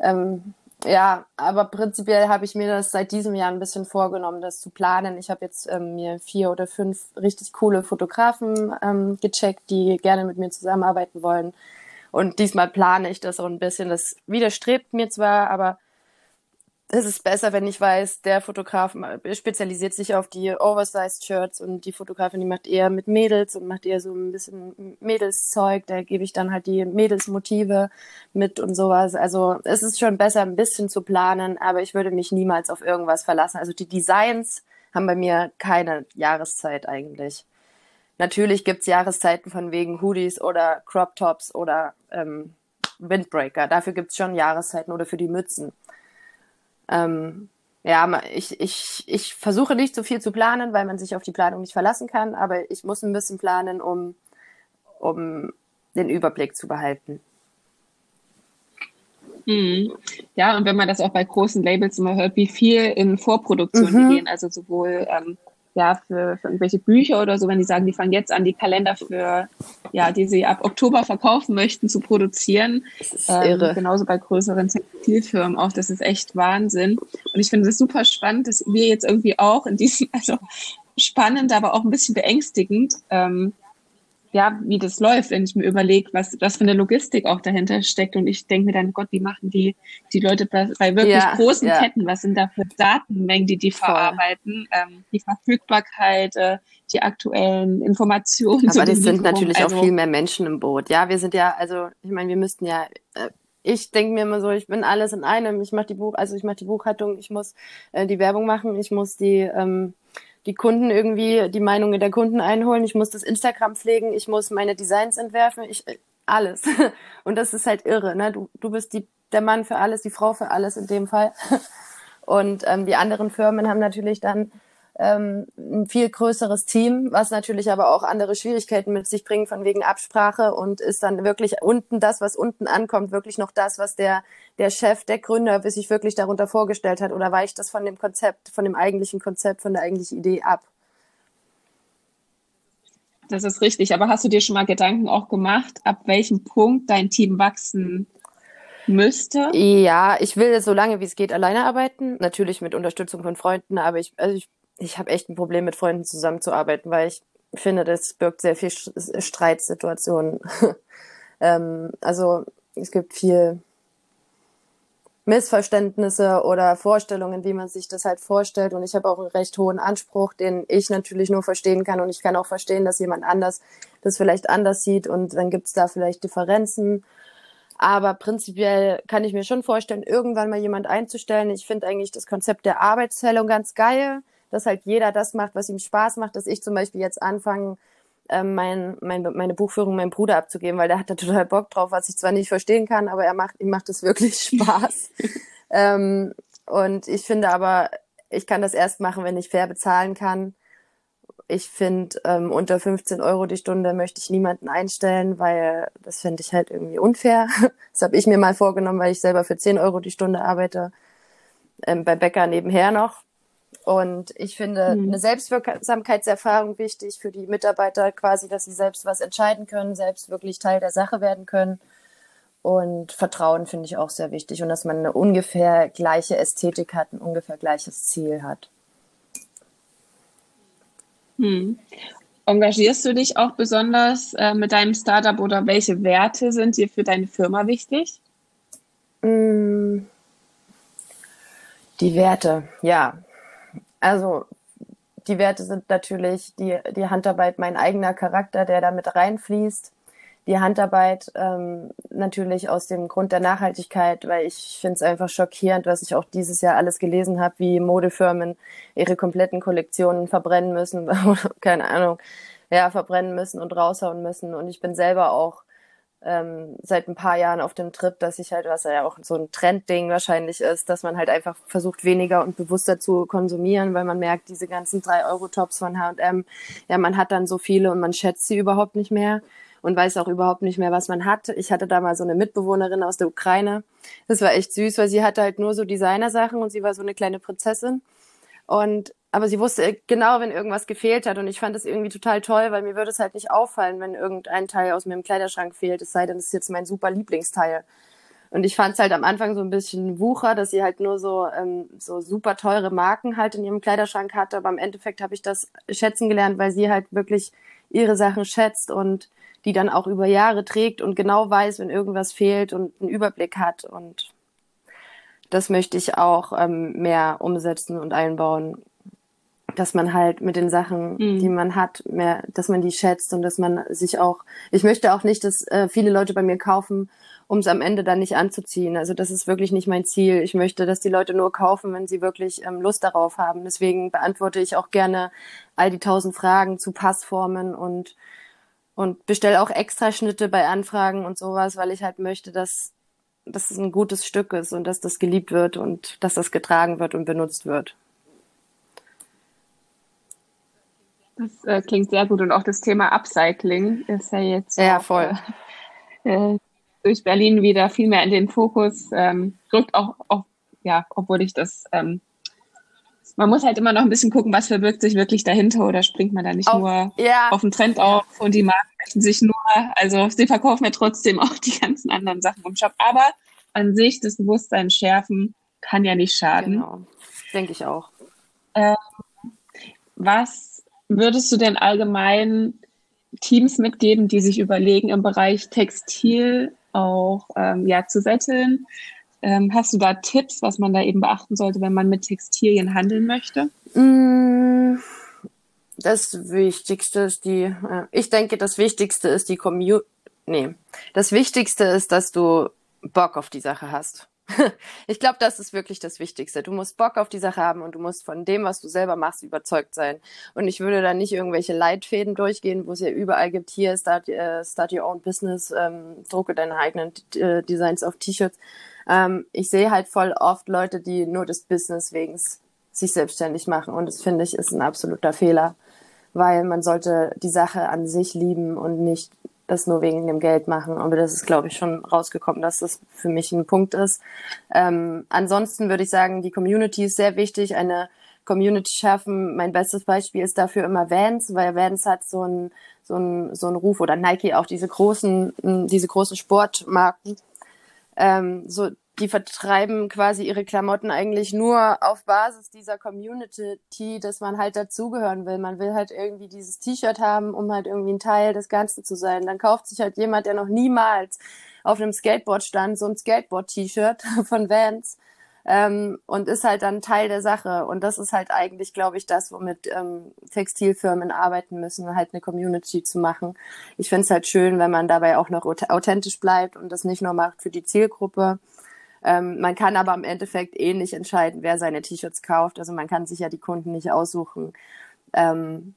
Ähm, ja, aber prinzipiell habe ich mir das seit diesem Jahr ein bisschen vorgenommen, das zu planen. Ich habe jetzt ähm, mir vier oder fünf richtig coole Fotografen ähm, gecheckt, die gerne mit mir zusammenarbeiten wollen. Und diesmal plane ich das so ein bisschen. Das widerstrebt mir zwar, aber es ist besser, wenn ich weiß, der Fotograf spezialisiert sich auf die Oversized Shirts und die Fotografin, die macht eher mit Mädels und macht eher so ein bisschen Mädelszeug. Da gebe ich dann halt die Mädelsmotive mit und sowas. Also es ist schon besser, ein bisschen zu planen, aber ich würde mich niemals auf irgendwas verlassen. Also die Designs haben bei mir keine Jahreszeit eigentlich. Natürlich gibt's Jahreszeiten von wegen Hoodies oder Crop Tops oder ähm, Windbreaker. Dafür gibt's schon Jahreszeiten oder für die Mützen. Ähm, ja, ich, ich, ich versuche nicht so viel zu planen, weil man sich auf die Planung nicht verlassen kann, aber ich muss ein bisschen planen, um, um den Überblick zu behalten. Mhm. Ja, und wenn man das auch bei großen Labels immer hört, wie viel in Vorproduktion mhm. die gehen, also sowohl ähm, ja, für, für irgendwelche Bücher oder so, wenn die sagen, die fangen jetzt an, die Kalender für, ja, die sie ab Oktober verkaufen möchten, zu produzieren. Das ist ähm, irre. Genauso bei größeren Textilfirmen auch. Das ist echt Wahnsinn. Und ich finde es super spannend, dass wir jetzt irgendwie auch in diesem, also spannend, aber auch ein bisschen beängstigend, ähm, ja, wie das läuft, wenn ich mir überlege, was, was für eine Logistik auch dahinter steckt. Und ich denke mir dann, Gott, wie machen die, die Leute bei, wirklich ja, großen ja. Ketten, was sind da für Datenmengen, die die Voll. verarbeiten, ähm, die Verfügbarkeit, äh, die aktuellen Informationen. Aber das sind natürlich also, auch viel mehr Menschen im Boot. Ja, wir sind ja, also ich meine, wir müssten ja, äh, ich denke mir immer so, ich bin alles in einem. Ich mache die Buch, also ich mache die Buchhaltung, ich muss äh, die Werbung machen, ich muss die ähm, die Kunden irgendwie, die Meinungen der Kunden einholen. Ich muss das Instagram pflegen, ich muss meine Designs entwerfen, ich alles. Und das ist halt irre, ne? Du, du bist die, der Mann für alles, die Frau für alles in dem Fall. Und ähm, die anderen Firmen haben natürlich dann ähm, ein viel größeres Team, was natürlich aber auch andere Schwierigkeiten mit sich bringt, von wegen Absprache und ist dann wirklich unten das, was unten ankommt, wirklich noch das, was der, der Chef, der Gründer sich wirklich darunter vorgestellt hat oder weicht das von dem Konzept, von dem eigentlichen Konzept, von der eigentlichen Idee ab? Das ist richtig, aber hast du dir schon mal Gedanken auch gemacht, ab welchem Punkt dein Team wachsen müsste? Ja, ich will so lange wie es geht alleine arbeiten, natürlich mit Unterstützung von Freunden, aber ich, also ich ich habe echt ein Problem mit Freunden zusammenzuarbeiten, weil ich finde, das birgt sehr viel Streitsituationen. ähm, also es gibt viel Missverständnisse oder Vorstellungen, wie man sich das halt vorstellt. Und ich habe auch einen recht hohen Anspruch, den ich natürlich nur verstehen kann. Und ich kann auch verstehen, dass jemand anders das vielleicht anders sieht. Und dann gibt es da vielleicht Differenzen. Aber prinzipiell kann ich mir schon vorstellen, irgendwann mal jemand einzustellen. Ich finde eigentlich das Konzept der Arbeitszählung ganz geil dass halt jeder das macht, was ihm Spaß macht, dass ich zum Beispiel jetzt anfange, ähm, mein, mein, meine Buchführung meinem Bruder abzugeben, weil der hat da total Bock drauf, was ich zwar nicht verstehen kann, aber er macht, ihm macht es wirklich Spaß. ähm, und ich finde aber, ich kann das erst machen, wenn ich fair bezahlen kann. Ich finde, ähm, unter 15 Euro die Stunde möchte ich niemanden einstellen, weil das finde ich halt irgendwie unfair. Das habe ich mir mal vorgenommen, weil ich selber für 10 Euro die Stunde arbeite, ähm, bei Bäcker nebenher noch. Und ich finde mhm. eine Selbstwirksamkeitserfahrung wichtig für die Mitarbeiter quasi, dass sie selbst was entscheiden können, selbst wirklich Teil der Sache werden können. Und Vertrauen finde ich auch sehr wichtig und dass man eine ungefähr gleiche Ästhetik hat, ein ungefähr gleiches Ziel hat. Hm. Engagierst du dich auch besonders äh, mit deinem Startup oder welche Werte sind dir für deine Firma wichtig? Mm. Die Werte, ja. Also die Werte sind natürlich die, die Handarbeit, mein eigener Charakter, der da mit reinfließt. Die Handarbeit ähm, natürlich aus dem Grund der Nachhaltigkeit, weil ich finde es einfach schockierend, was ich auch dieses Jahr alles gelesen habe, wie Modefirmen ihre kompletten Kollektionen verbrennen müssen, keine Ahnung, ja, verbrennen müssen und raushauen müssen. Und ich bin selber auch ähm, seit ein paar Jahren auf dem Trip, dass ich halt, was ja auch so ein Trendding wahrscheinlich ist, dass man halt einfach versucht, weniger und bewusster zu konsumieren, weil man merkt, diese ganzen drei Euro Tops von H&M, ja, man hat dann so viele und man schätzt sie überhaupt nicht mehr und weiß auch überhaupt nicht mehr, was man hat. Ich hatte da mal so eine Mitbewohnerin aus der Ukraine. Das war echt süß, weil sie hatte halt nur so Designersachen und sie war so eine kleine Prinzessin. Und aber sie wusste genau, wenn irgendwas gefehlt hat. Und ich fand das irgendwie total toll, weil mir würde es halt nicht auffallen, wenn irgendein Teil aus meinem Kleiderschrank fehlt, es sei denn, es ist jetzt mein super Lieblingsteil. Und ich fand es halt am Anfang so ein bisschen Wucher, dass sie halt nur so, ähm, so super teure Marken halt in ihrem Kleiderschrank hatte. Aber im Endeffekt habe ich das schätzen gelernt, weil sie halt wirklich ihre Sachen schätzt und die dann auch über Jahre trägt und genau weiß, wenn irgendwas fehlt und einen Überblick hat. Und das möchte ich auch ähm, mehr umsetzen und einbauen dass man halt mit den Sachen, mhm. die man hat, mehr, dass man die schätzt und dass man sich auch, ich möchte auch nicht, dass äh, viele Leute bei mir kaufen, um es am Ende dann nicht anzuziehen. Also das ist wirklich nicht mein Ziel. Ich möchte, dass die Leute nur kaufen, wenn sie wirklich ähm, Lust darauf haben. Deswegen beantworte ich auch gerne all die tausend Fragen zu Passformen und und bestelle auch Extraschnitte bei Anfragen und sowas, weil ich halt möchte, dass dass es ein gutes Stück ist und dass das geliebt wird und dass das getragen wird und benutzt wird. Das äh, klingt sehr gut und auch das Thema Upcycling ist ja jetzt ja, voll. Äh, äh, durch Berlin wieder viel mehr in den Fokus ähm, rückt, auch, auch, ja, obwohl ich das, ähm, man muss halt immer noch ein bisschen gucken, was verbirgt sich wirklich dahinter oder springt man da nicht auf, nur ja. auf den Trend auf und die Marken möchten sich nur, also sie verkaufen ja trotzdem auch die ganzen anderen Sachen im Shop, aber an sich das Bewusstsein schärfen kann ja nicht schaden. Genau, denke ich auch. Ähm, was würdest du denn allgemein Teams mitgeben, die sich überlegen, im Bereich Textil auch ähm, ja, zu setteln? Ähm, hast du da Tipps, was man da eben beachten sollte, wenn man mit Textilien handeln möchte? Mm, das Wichtigste ist die, äh, ich denke, das Wichtigste ist die Community. Nee, das Wichtigste ist, dass du Bock auf die Sache hast. ich glaube, das ist wirklich das Wichtigste. Du musst Bock auf die Sache haben und du musst von dem, was du selber machst, überzeugt sein. Und ich würde da nicht irgendwelche Leitfäden durchgehen, wo es ja überall gibt, hier start, äh, start your own business, ähm, drucke deine eigenen äh, Designs auf T-Shirts. Ähm, ich sehe halt voll oft Leute, die nur des Business wegen sich selbstständig machen. Und das finde ich ist ein absoluter Fehler, weil man sollte die Sache an sich lieben und nicht das nur wegen dem Geld machen. Aber das ist, glaube ich, schon rausgekommen, dass das für mich ein Punkt ist. Ähm, ansonsten würde ich sagen, die Community ist sehr wichtig. Eine Community schaffen. Mein bestes Beispiel ist dafür immer Vans, weil Vans hat so ein so ein so ein Ruf oder Nike auch diese großen diese großen Sportmarken. Ähm, so die vertreiben quasi ihre Klamotten eigentlich nur auf Basis dieser Community, dass man halt dazugehören will. Man will halt irgendwie dieses T-Shirt haben, um halt irgendwie ein Teil des Ganzen zu sein. Dann kauft sich halt jemand, der noch niemals auf einem Skateboard stand, so ein Skateboard-T-Shirt von Vans ähm, und ist halt dann Teil der Sache. Und das ist halt eigentlich, glaube ich, das, womit ähm, Textilfirmen arbeiten müssen, halt eine Community zu machen. Ich finde es halt schön, wenn man dabei auch noch authentisch bleibt und das nicht nur macht für die Zielgruppe, ähm, man kann aber im Endeffekt eh nicht entscheiden, wer seine T-Shirts kauft. Also man kann sich ja die Kunden nicht aussuchen. Ähm,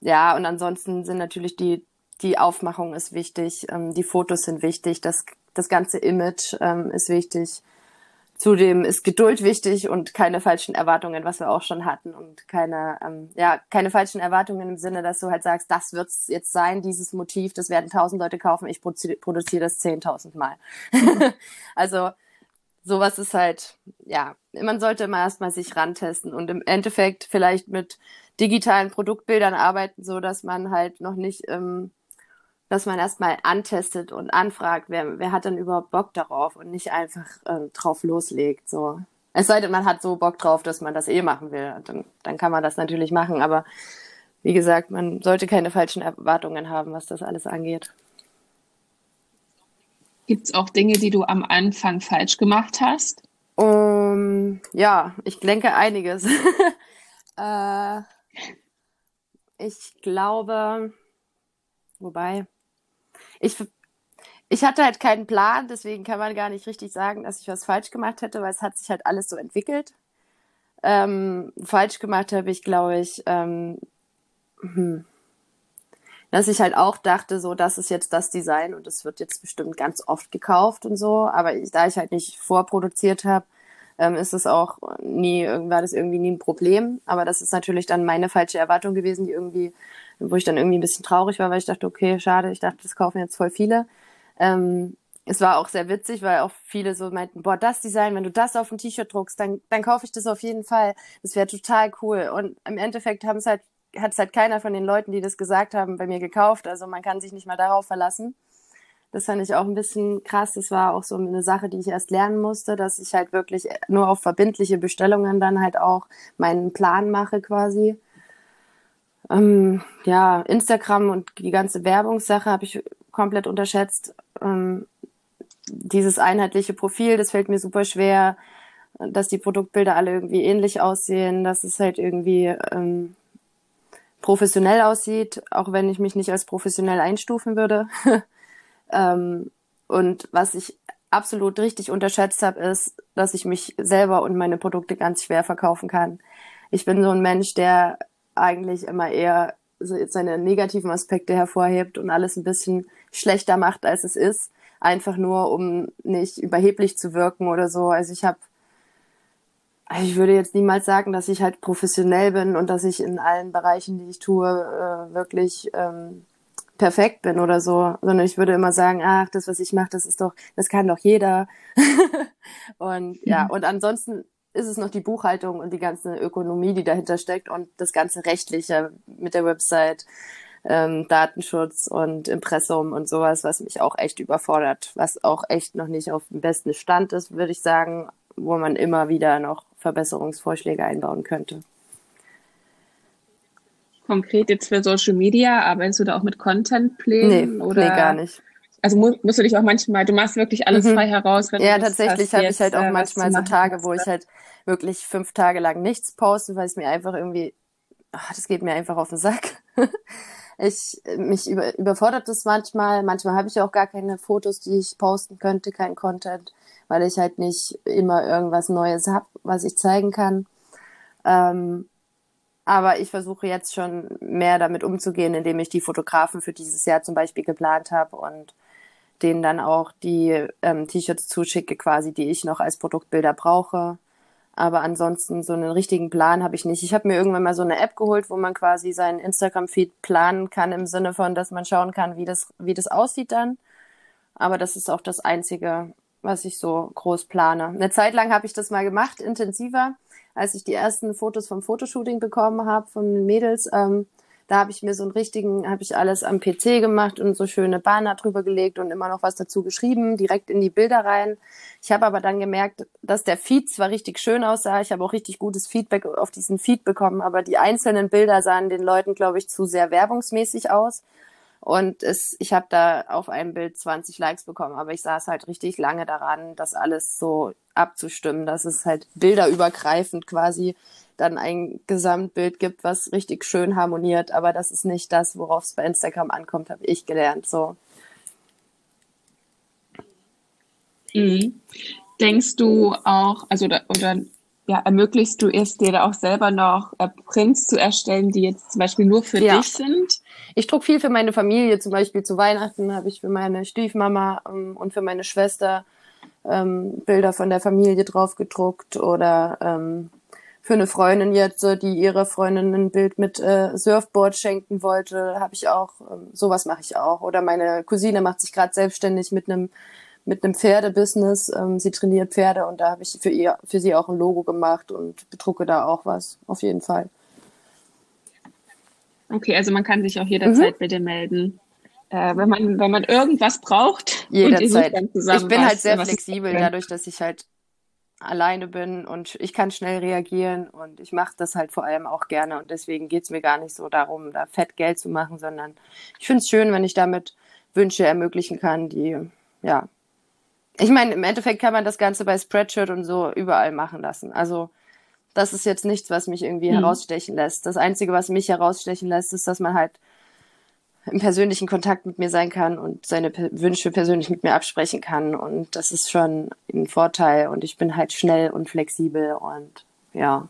ja, und ansonsten sind natürlich die, die Aufmachung ist wichtig, ähm, die Fotos sind wichtig, das, das ganze Image ähm, ist wichtig. Zudem ist Geduld wichtig und keine falschen Erwartungen, was wir auch schon hatten und keine, ähm, ja, keine falschen Erwartungen im Sinne, dass du halt sagst, das wird's jetzt sein, dieses Motiv, das werden tausend Leute kaufen, ich produziere produziere das zehntausend Mal. also sowas ist halt, ja, man sollte immer erstmal sich rantesten und im Endeffekt vielleicht mit digitalen Produktbildern arbeiten, so dass man halt noch nicht ähm, dass man erstmal antestet und anfragt, wer, wer hat denn überhaupt Bock darauf und nicht einfach äh, drauf loslegt. So. Es sei denn, man hat so Bock drauf, dass man das eh machen will. Dann, dann kann man das natürlich machen. Aber wie gesagt, man sollte keine falschen Erwartungen haben, was das alles angeht. Gibt es auch Dinge, die du am Anfang falsch gemacht hast? Um, ja, ich denke einiges. äh, ich glaube, wobei, ich, ich hatte halt keinen Plan, deswegen kann man gar nicht richtig sagen, dass ich was falsch gemacht hätte, weil es hat sich halt alles so entwickelt. Ähm, falsch gemacht habe ich, glaube ich, ähm, hm, dass ich halt auch dachte, so, das ist jetzt das Design und es wird jetzt bestimmt ganz oft gekauft und so. Aber ich, da ich halt nicht vorproduziert habe, ähm, ist es auch nie, war das irgendwie nie ein Problem. Aber das ist natürlich dann meine falsche Erwartung gewesen, die irgendwie wo ich dann irgendwie ein bisschen traurig war, weil ich dachte, okay, schade, ich dachte, das kaufen jetzt voll viele. Ähm, es war auch sehr witzig, weil auch viele so meinten, boah, das Design, wenn du das auf ein T-Shirt druckst, dann, dann kaufe ich das auf jeden Fall. Das wäre total cool. Und im Endeffekt haben es halt, hat es halt keiner von den Leuten, die das gesagt haben, bei mir gekauft. Also man kann sich nicht mal darauf verlassen. Das fand ich auch ein bisschen krass. Das war auch so eine Sache, die ich erst lernen musste, dass ich halt wirklich nur auf verbindliche Bestellungen dann halt auch meinen Plan mache quasi. Ähm, ja, Instagram und die ganze Werbungssache habe ich komplett unterschätzt. Ähm, dieses einheitliche Profil, das fällt mir super schwer, dass die Produktbilder alle irgendwie ähnlich aussehen, dass es halt irgendwie ähm, professionell aussieht, auch wenn ich mich nicht als professionell einstufen würde. ähm, und was ich absolut richtig unterschätzt habe, ist, dass ich mich selber und meine Produkte ganz schwer verkaufen kann. Ich bin so ein Mensch, der eigentlich immer eher seine negativen Aspekte hervorhebt und alles ein bisschen schlechter macht, als es ist. Einfach nur, um nicht überheblich zu wirken oder so. Also ich habe, ich würde jetzt niemals sagen, dass ich halt professionell bin und dass ich in allen Bereichen, die ich tue, äh, wirklich ähm, perfekt bin oder so, sondern ich würde immer sagen, ach, das, was ich mache, das ist doch, das kann doch jeder. und ja, mhm. und ansonsten ist es noch die Buchhaltung und die ganze Ökonomie, die dahinter steckt und das ganze Rechtliche mit der Website, ähm, Datenschutz und Impressum und sowas, was mich auch echt überfordert, was auch echt noch nicht auf dem besten Stand ist, würde ich sagen, wo man immer wieder noch Verbesserungsvorschläge einbauen könnte. Konkret jetzt für Social Media, arbeitest du da auch mit Contentplänen nee, oder? Nee, gar nicht. Also musst, musst du dich auch manchmal, du machst wirklich alles mhm. frei heraus. Wenn ja, tatsächlich habe ich halt auch äh, manchmal so Tage, wo ich halt wirklich fünf Tage lang nichts poste, weil es mir einfach irgendwie, ach, das geht mir einfach auf den Sack. ich mich über, überfordert das manchmal. Manchmal habe ich auch gar keine Fotos, die ich posten könnte, kein Content, weil ich halt nicht immer irgendwas Neues habe, was ich zeigen kann. Ähm, aber ich versuche jetzt schon mehr damit umzugehen, indem ich die Fotografen für dieses Jahr zum Beispiel geplant habe und denen dann auch die ähm, T-Shirts zuschicke, quasi, die ich noch als Produktbilder brauche. Aber ansonsten so einen richtigen Plan habe ich nicht. Ich habe mir irgendwann mal so eine App geholt, wo man quasi seinen Instagram-Feed planen kann im Sinne von, dass man schauen kann, wie das, wie das aussieht dann. Aber das ist auch das Einzige, was ich so groß plane. Eine Zeit lang habe ich das mal gemacht, intensiver, als ich die ersten Fotos vom Fotoshooting bekommen habe von den Mädels. Ähm, da habe ich mir so einen richtigen, habe ich alles am PC gemacht und so schöne Banner drüber gelegt und immer noch was dazu geschrieben, direkt in die Bilder rein. Ich habe aber dann gemerkt, dass der Feed zwar richtig schön aussah, ich habe auch richtig gutes Feedback auf diesen Feed bekommen, aber die einzelnen Bilder sahen den Leuten, glaube ich, zu sehr werbungsmäßig aus. Und es, ich habe da auf einem Bild 20 Likes bekommen, aber ich saß halt richtig lange daran, das alles so abzustimmen, dass es halt bilderübergreifend quasi dann ein Gesamtbild gibt, was richtig schön harmoniert, aber das ist nicht das, worauf es bei Instagram ankommt, habe ich gelernt. So. Mhm. Denkst du auch, also oder, oder ja, ermöglichst du es dir da auch selber noch äh, Prints zu erstellen, die jetzt zum Beispiel nur für ja. dich sind? Ich druck viel für meine Familie, zum Beispiel zu Weihnachten habe ich für meine Stiefmama ähm, und für meine Schwester ähm, Bilder von der Familie drauf gedruckt oder ähm, für eine Freundin jetzt, die ihrer Freundin ein Bild mit äh, Surfboard schenken wollte, habe ich auch, ähm, sowas mache ich auch. Oder meine Cousine macht sich gerade selbstständig mit einem mit einem Pferdebusiness. Ähm, sie trainiert Pferde und da habe ich für ihr, für sie auch ein Logo gemacht und bedrucke da auch was, auf jeden Fall. Okay, also man kann sich auch jederzeit mhm. dir melden. Äh, wenn man, wenn man irgendwas braucht. Jederzeit. Ich bin halt sehr flexibel, dadurch, dass ich halt alleine bin und ich kann schnell reagieren und ich mache das halt vor allem auch gerne und deswegen geht es mir gar nicht so darum, da fett Geld zu machen, sondern ich finde es schön, wenn ich damit Wünsche ermöglichen kann, die, ja. Ich meine, im Endeffekt kann man das Ganze bei Spreadshirt und so überall machen lassen. Also das ist jetzt nichts, was mich irgendwie mhm. herausstechen lässt. Das Einzige, was mich herausstechen lässt, ist, dass man halt im persönlichen Kontakt mit mir sein kann und seine P Wünsche persönlich mit mir absprechen kann. Und das ist schon ein Vorteil. Und ich bin halt schnell und flexibel und ja.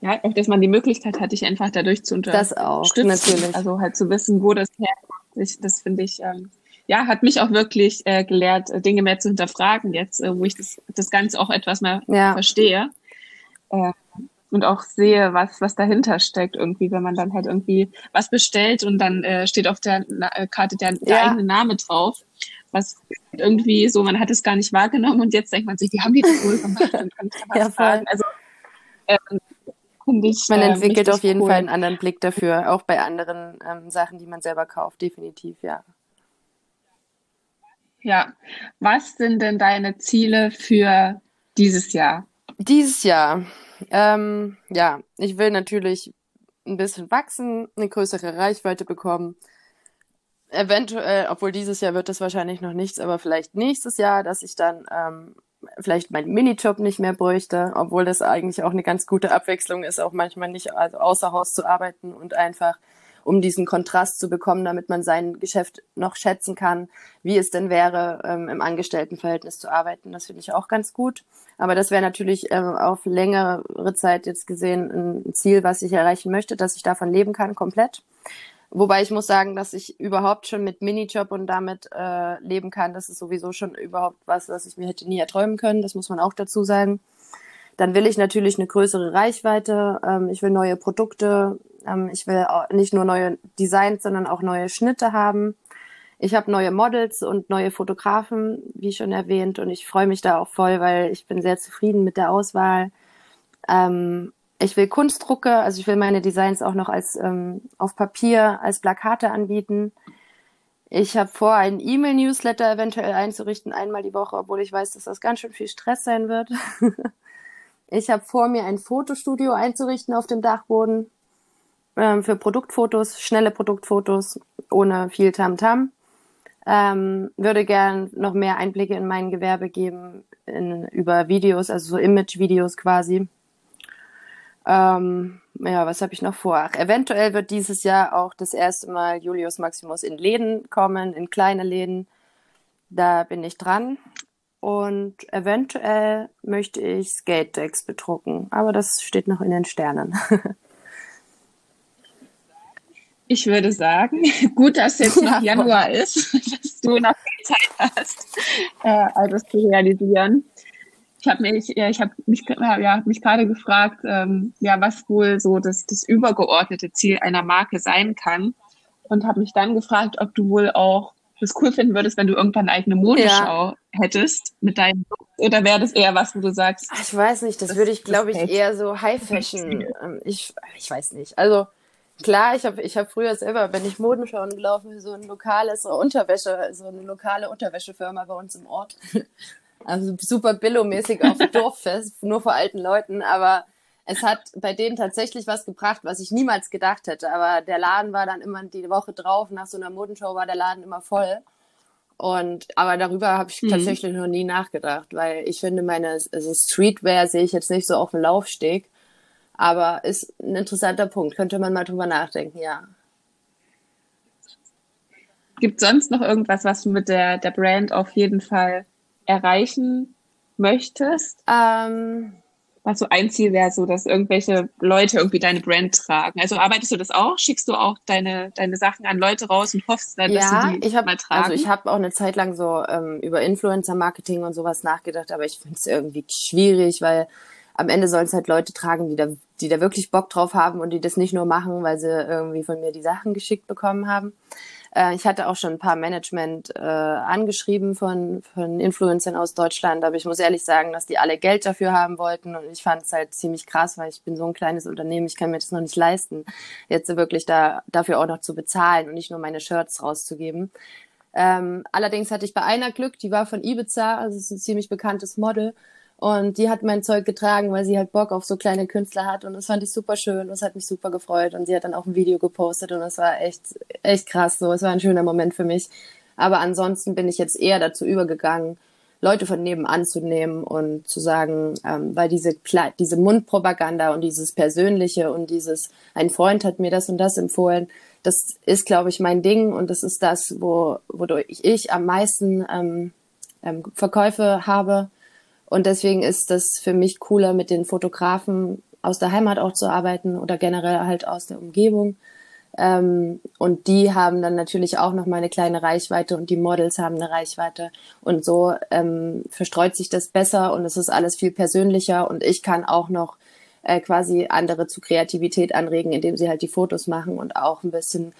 Ja, auch dass man die Möglichkeit hat, dich einfach dadurch zu unterstützen. Das auch, natürlich. Also halt zu wissen, wo das herkommt. Das finde ich, ähm, ja, hat mich auch wirklich äh, gelehrt, äh, Dinge mehr zu hinterfragen jetzt, äh, wo ich das, das Ganze auch etwas mehr ja. verstehe. Äh, und auch sehe, was, was dahinter steckt irgendwie, wenn man dann halt irgendwie was bestellt und dann äh, steht auf der Na äh, Karte der, der ja. eigene Name drauf. Was irgendwie so, man hat es gar nicht wahrgenommen und jetzt denkt man sich, die haben die das wohl gemacht, dann kann ich da was ja, fragen. Also ähm, ich, man äh, entwickelt auf jeden cool. Fall einen anderen Blick dafür, auch bei anderen ähm, Sachen, die man selber kauft, definitiv, ja. Ja, was sind denn deine Ziele für dieses Jahr? Dieses Jahr. Ähm, ja, ich will natürlich ein bisschen wachsen, eine größere Reichweite bekommen. Eventuell, obwohl dieses Jahr wird das wahrscheinlich noch nichts, aber vielleicht nächstes Jahr, dass ich dann ähm, vielleicht meinen Minijob nicht mehr bräuchte, obwohl das eigentlich auch eine ganz gute Abwechslung ist, auch manchmal nicht also außer Haus zu arbeiten und einfach um diesen Kontrast zu bekommen, damit man sein Geschäft noch schätzen kann, wie es denn wäre, ähm, im Angestelltenverhältnis zu arbeiten. Das finde ich auch ganz gut. Aber das wäre natürlich äh, auf längere Zeit jetzt gesehen ein Ziel, was ich erreichen möchte, dass ich davon leben kann, komplett. Wobei ich muss sagen, dass ich überhaupt schon mit Minijob und damit äh, leben kann. Das ist sowieso schon überhaupt was, was ich mir hätte nie erträumen können. Das muss man auch dazu sagen. Dann will ich natürlich eine größere Reichweite. Ähm, ich will neue Produkte. Ähm, ich will nicht nur neue Designs, sondern auch neue Schnitte haben. Ich habe neue Models und neue Fotografen, wie schon erwähnt, und ich freue mich da auch voll, weil ich bin sehr zufrieden mit der Auswahl. Ähm, ich will Kunstdrucke, also ich will meine Designs auch noch als ähm, auf Papier als Plakate anbieten. Ich habe vor, einen E-Mail-Newsletter eventuell einzurichten, einmal die Woche, obwohl ich weiß, dass das ganz schön viel Stress sein wird. Ich habe vor, mir ein Fotostudio einzurichten auf dem Dachboden ähm, für Produktfotos, schnelle Produktfotos ohne viel Tamtam. -Tam. Ähm, würde gern noch mehr Einblicke in mein Gewerbe geben in, über Videos, also so Image-Videos quasi. Ähm, ja, was habe ich noch vor? Ach, eventuell wird dieses Jahr auch das erste Mal Julius Maximus in Läden kommen, in kleine Läden. Da bin ich dran und eventuell möchte ich Skate Decks bedrucken, aber das steht noch in den Sternen. Ich würde sagen, gut, dass jetzt noch ja, Januar ist, dass du noch Zeit hast, äh, all das zu realisieren. Ich habe mich, ja, ich habe mich, ja, mich gerade gefragt, ähm, ja, was wohl so das, das übergeordnete Ziel einer Marke sein kann, und habe mich dann gefragt, ob du wohl auch das cool finden würdest, wenn du irgendwann eine eigene Modeschau ja. hättest mit deinem oder wäre das eher was, wo du sagst? Ich weiß nicht, das, das würde ich, glaube ich, eher so High Fashion. Ähm, ich, ich weiß nicht. Also klar, ich habe ich hab früher selber, wenn ich Modenschauen gelaufen, so ein lokales Unterwäsche, so eine lokale Unterwäschefirma bei uns im Ort. Also super billomäßig auf Dorffest, nur vor alten Leuten, aber es hat bei denen tatsächlich was gebracht, was ich niemals gedacht hätte. Aber der Laden war dann immer die Woche drauf, nach so einer Modenshow war der Laden immer voll. Und aber darüber habe ich mhm. tatsächlich noch nie nachgedacht, weil ich finde, meine also Streetwear sehe ich jetzt nicht so auf dem Laufsteg. Aber ist ein interessanter Punkt. Könnte man mal drüber nachdenken, ja. Gibt sonst noch irgendwas, was du mit der, der Brand auf jeden Fall erreichen möchtest? Ähm, was so ein Ziel wäre, so dass irgendwelche Leute irgendwie deine Brand tragen. Also arbeitest du das auch? Schickst du auch deine, deine Sachen an Leute raus und hoffst dann, dass ja, sie die ich hab, mal tragen? Also ich habe auch eine Zeit lang so ähm, über Influencer-Marketing und sowas nachgedacht, aber ich finde es irgendwie schwierig, weil am Ende sollen es halt Leute tragen, die da, die da wirklich Bock drauf haben und die das nicht nur machen, weil sie irgendwie von mir die Sachen geschickt bekommen haben. Äh, ich hatte auch schon ein paar Management äh, angeschrieben von, von Influencern aus Deutschland, aber ich muss ehrlich sagen, dass die alle Geld dafür haben wollten und ich fand es halt ziemlich krass, weil ich bin so ein kleines Unternehmen, ich kann mir das noch nicht leisten, jetzt wirklich da dafür auch noch zu bezahlen und nicht nur meine Shirts rauszugeben. Ähm, allerdings hatte ich bei einer Glück, die war von Ibiza, also ist ein ziemlich bekanntes Model und die hat mein Zeug getragen, weil sie halt Bock auf so kleine Künstler hat. Und das fand ich super schön. Das hat mich super gefreut. Und sie hat dann auch ein Video gepostet und das war echt, echt krass so. Es war ein schöner Moment für mich. Aber ansonsten bin ich jetzt eher dazu übergegangen, Leute von nebenan zu nehmen und zu sagen, ähm, weil diese, diese Mundpropaganda und dieses Persönliche und dieses, ein Freund hat mir das und das empfohlen, das ist, glaube ich, mein Ding und das ist das, wo, wodurch ich am meisten ähm, ähm, Verkäufe habe und deswegen ist das für mich cooler, mit den Fotografen aus der Heimat auch zu arbeiten oder generell halt aus der Umgebung. Ähm, und die haben dann natürlich auch noch mal eine kleine Reichweite und die Models haben eine Reichweite. Und so ähm, verstreut sich das besser und es ist alles viel persönlicher und ich kann auch noch äh, quasi andere zu Kreativität anregen, indem sie halt die Fotos machen und auch ein bisschen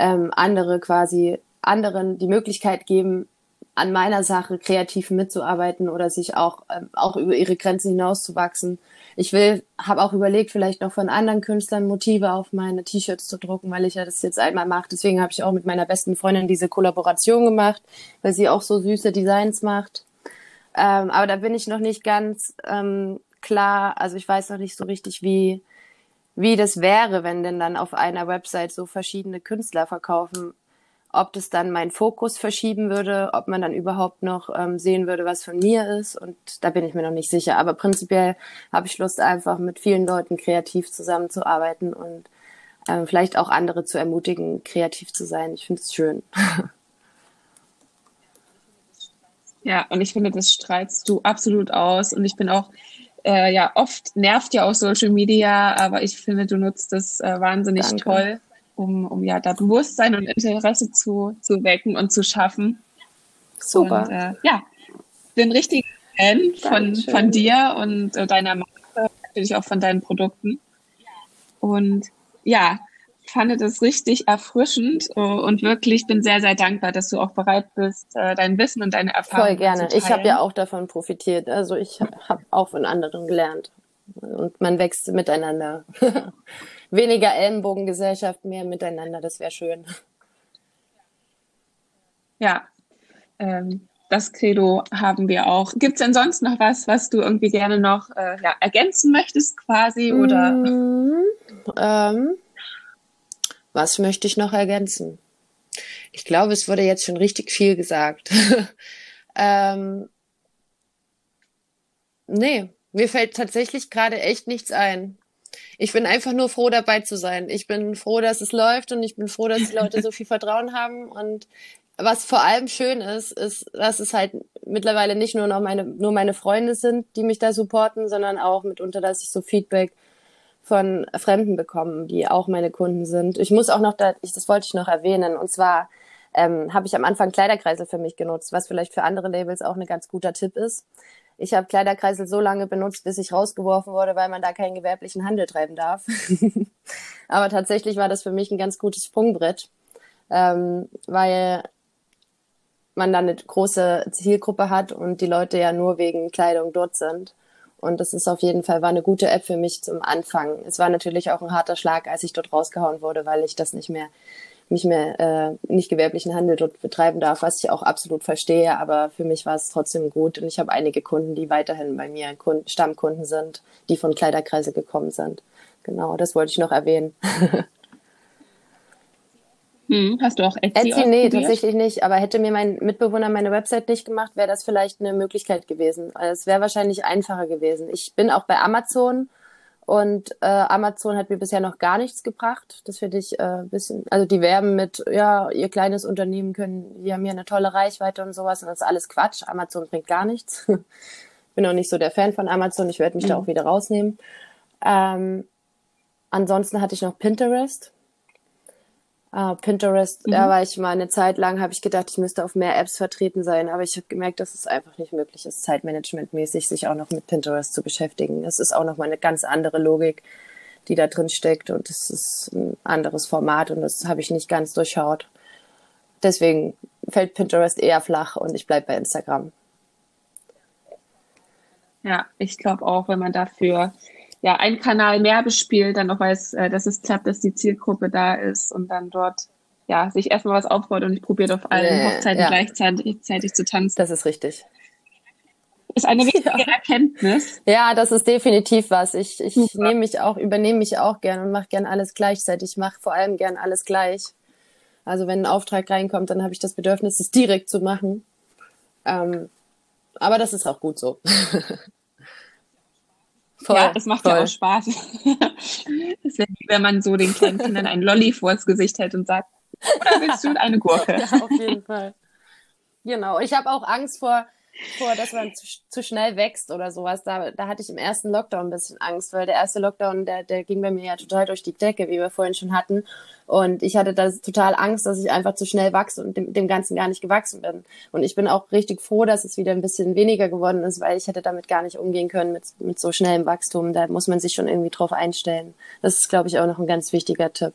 ähm, andere quasi anderen die Möglichkeit geben, an meiner Sache kreativ mitzuarbeiten oder sich auch ähm, auch über ihre Grenzen hinauszuwachsen. Ich will, habe auch überlegt, vielleicht noch von anderen Künstlern Motive auf meine T-Shirts zu drucken, weil ich ja das jetzt einmal mache. Deswegen habe ich auch mit meiner besten Freundin diese Kollaboration gemacht, weil sie auch so süße Designs macht. Ähm, aber da bin ich noch nicht ganz ähm, klar. Also ich weiß noch nicht so richtig, wie wie das wäre, wenn denn dann auf einer Website so verschiedene Künstler verkaufen ob das dann meinen Fokus verschieben würde, ob man dann überhaupt noch ähm, sehen würde, was von mir ist. Und da bin ich mir noch nicht sicher. Aber prinzipiell habe ich Lust, einfach mit vielen Leuten kreativ zusammenzuarbeiten und ähm, vielleicht auch andere zu ermutigen, kreativ zu sein. Ich finde es schön. Ja, und ich finde, das strahlst du absolut aus. Und ich bin auch, äh, ja, oft nervt ja auch Social Media, aber ich finde, du nutzt das äh, wahnsinnig Danke. toll um, um ja da Bewusstsein und Interesse zu, zu wecken und zu schaffen. Super. Und, äh, ja, bin richtig Fan von, von dir und äh, deiner Marke, natürlich auch von deinen Produkten. Und ja, fand es richtig erfrischend äh, und wirklich bin sehr, sehr dankbar, dass du auch bereit bist, äh, dein Wissen und deine Erfahrungen Voll gerne. Ich habe ja auch davon profitiert. Also ich habe auch von anderen gelernt. Und man wächst miteinander. weniger Ellenbogengesellschaft, mehr miteinander, das wäre schön. Ja, ähm, das Credo haben wir auch. Gibt es denn sonst noch was, was du irgendwie gerne noch äh, ja, ergänzen möchtest quasi? Oder? Mm, ähm, was möchte ich noch ergänzen? Ich glaube, es wurde jetzt schon richtig viel gesagt. ähm, nee, mir fällt tatsächlich gerade echt nichts ein ich bin einfach nur froh, dabei zu sein. Ich bin froh, dass es läuft und ich bin froh, dass die Leute so viel Vertrauen haben. Und was vor allem schön ist, ist, dass es halt mittlerweile nicht nur noch meine, nur meine Freunde sind, die mich da supporten, sondern auch mitunter, dass ich so Feedback von Fremden bekomme, die auch meine Kunden sind. Ich muss auch noch, da, ich, das wollte ich noch erwähnen, und zwar ähm, habe ich am Anfang Kleiderkreisel für mich genutzt, was vielleicht für andere Labels auch ein ganz guter Tipp ist. Ich habe Kleiderkreisel so lange benutzt, bis ich rausgeworfen wurde, weil man da keinen gewerblichen Handel treiben darf. Aber tatsächlich war das für mich ein ganz gutes Sprungbrett, ähm, weil man dann eine große Zielgruppe hat und die Leute ja nur wegen Kleidung dort sind. Und das ist auf jeden Fall war eine gute App für mich zum Anfang. Es war natürlich auch ein harter Schlag, als ich dort rausgehauen wurde, weil ich das nicht mehr nicht mehr äh, nicht gewerblichen Handel dort betreiben darf, was ich auch absolut verstehe. Aber für mich war es trotzdem gut und ich habe einige Kunden, die weiterhin bei mir Kunden, Stammkunden sind, die von Kleiderkreise gekommen sind. Genau, das wollte ich noch erwähnen. Hm, hast du auch Etsy? Etsy, nee, tatsächlich nicht. Aber hätte mir mein Mitbewohner meine Website nicht gemacht, wäre das vielleicht eine Möglichkeit gewesen. Es wäre wahrscheinlich einfacher gewesen. Ich bin auch bei Amazon und äh, Amazon hat mir bisher noch gar nichts gebracht. Das finde ich äh, bisschen, also die werben mit, ja, ihr kleines Unternehmen können, die haben ja eine tolle Reichweite und sowas und das ist alles Quatsch. Amazon bringt gar nichts. bin auch nicht so der Fan von Amazon. Ich werde mich mhm. da auch wieder rausnehmen. Ähm, ansonsten hatte ich noch Pinterest. Uh, Pinterest, mhm. da war ich mal eine Zeit lang, habe ich gedacht, ich müsste auf mehr Apps vertreten sein, aber ich habe gemerkt, dass es einfach nicht möglich ist, zeitmanagementmäßig sich auch noch mit Pinterest zu beschäftigen. Das ist auch noch mal eine ganz andere Logik, die da drin steckt und es ist ein anderes Format und das habe ich nicht ganz durchschaut. Deswegen fällt Pinterest eher flach und ich bleibe bei Instagram. Ja, ich glaube auch, wenn man dafür ja, einen Kanal mehr bespielt, dann auch weiß, äh, dass es klappt, dass die Zielgruppe da ist und dann dort ja, sich erstmal was aufbaut und ich probiere auf allen nee, Hochzeiten ja. gleichzeitig zu tanzen. Das ist richtig. Ist eine wichtige ja. Erkenntnis. Ja, das ist definitiv was. Ich, ich nehme mich auch, übernehme mich auch gern und mache gern alles gleichzeitig. Ich mache vor allem gern alles gleich. Also wenn ein Auftrag reinkommt, dann habe ich das Bedürfnis, es direkt zu machen. Ähm, aber das ist auch gut so. Voll, ja, es macht voll. ja auch Spaß. das wäre wie wenn man so den kleinen Kindern einen Lolli vors Gesicht hält und sagt, oder willst du eine Gurke? ja, auf jeden Fall. Genau. Ich habe auch Angst vor, vor, dass man zu, zu, schnell wächst oder sowas. Da, da hatte ich im ersten Lockdown ein bisschen Angst, weil der erste Lockdown, der, der ging bei mir ja total durch die Decke, wie wir vorhin schon hatten. Und ich hatte da total Angst, dass ich einfach zu schnell wachse und dem, dem Ganzen gar nicht gewachsen bin. Und ich bin auch richtig froh, dass es wieder ein bisschen weniger geworden ist, weil ich hätte damit gar nicht umgehen können mit, mit so schnellem Wachstum. Da muss man sich schon irgendwie drauf einstellen. Das ist, glaube ich, auch noch ein ganz wichtiger Tipp.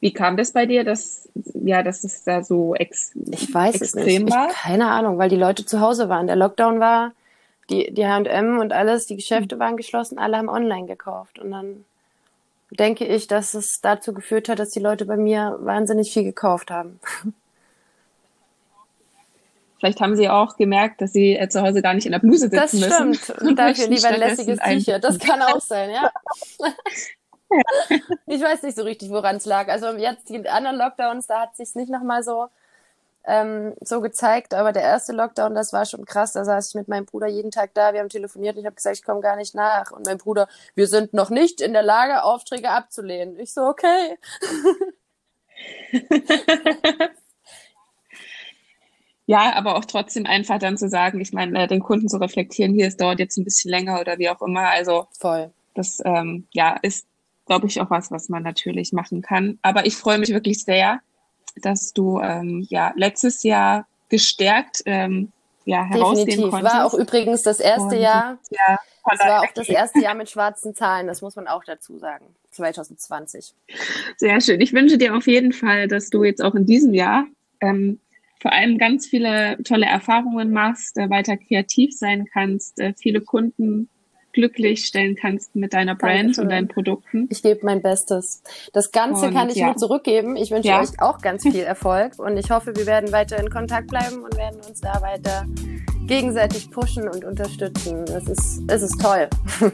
Wie kam das bei dir, dass, ja, dass es da so ex ich weiß extrem es nicht. war? Ich, keine Ahnung, weil die Leute zu Hause waren. Der Lockdown war, die, die H&M und alles, die Geschäfte mhm. waren geschlossen, alle haben online gekauft. Und dann denke ich, dass es dazu geführt hat, dass die Leute bei mir wahnsinnig viel gekauft haben. Vielleicht haben sie auch gemerkt, dass sie äh, zu Hause gar nicht in der Bluse sitzen müssen. Das stimmt. Und dafür lieber ein lässiges T-Shirt. Das kann auch sein, ja. ich weiß nicht so richtig, woran es lag. Also jetzt die anderen Lockdowns, da hat sich nicht nochmal so ähm, so gezeigt, aber der erste Lockdown, das war schon krass. Da saß ich mit meinem Bruder jeden Tag da, wir haben telefoniert und ich habe gesagt, ich komme gar nicht nach. Und mein Bruder, wir sind noch nicht in der Lage, Aufträge abzulehnen. Ich so, okay. ja, aber auch trotzdem einfach dann zu sagen, ich meine, äh, den Kunden zu reflektieren, hier, es dauert jetzt ein bisschen länger oder wie auch immer. Also voll. Das ähm, ja ist glaube ich, auch was, was man natürlich machen kann. Aber ich freue mich wirklich sehr, dass du ähm, ja letztes Jahr gestärkt ähm, ja, herausgehen Definitiv. konntest. War auch übrigens das erste Und, Jahr. Ja, das war auch das erste Jahr mit schwarzen Zahlen, das muss man auch dazu sagen. 2020. Sehr schön. Ich wünsche dir auf jeden Fall, dass du jetzt auch in diesem Jahr ähm, vor allem ganz viele tolle Erfahrungen machst, äh, weiter kreativ sein kannst, äh, viele Kunden glücklich stellen kannst mit deiner Brand Dankeschön. und deinen Produkten. Ich gebe mein Bestes. Das Ganze und, kann ich ja. nur zurückgeben. Ich wünsche ja. euch auch ganz viel Erfolg und ich hoffe, wir werden weiter in Kontakt bleiben und werden uns da weiter gegenseitig pushen und unterstützen. Es ist, es ist toll.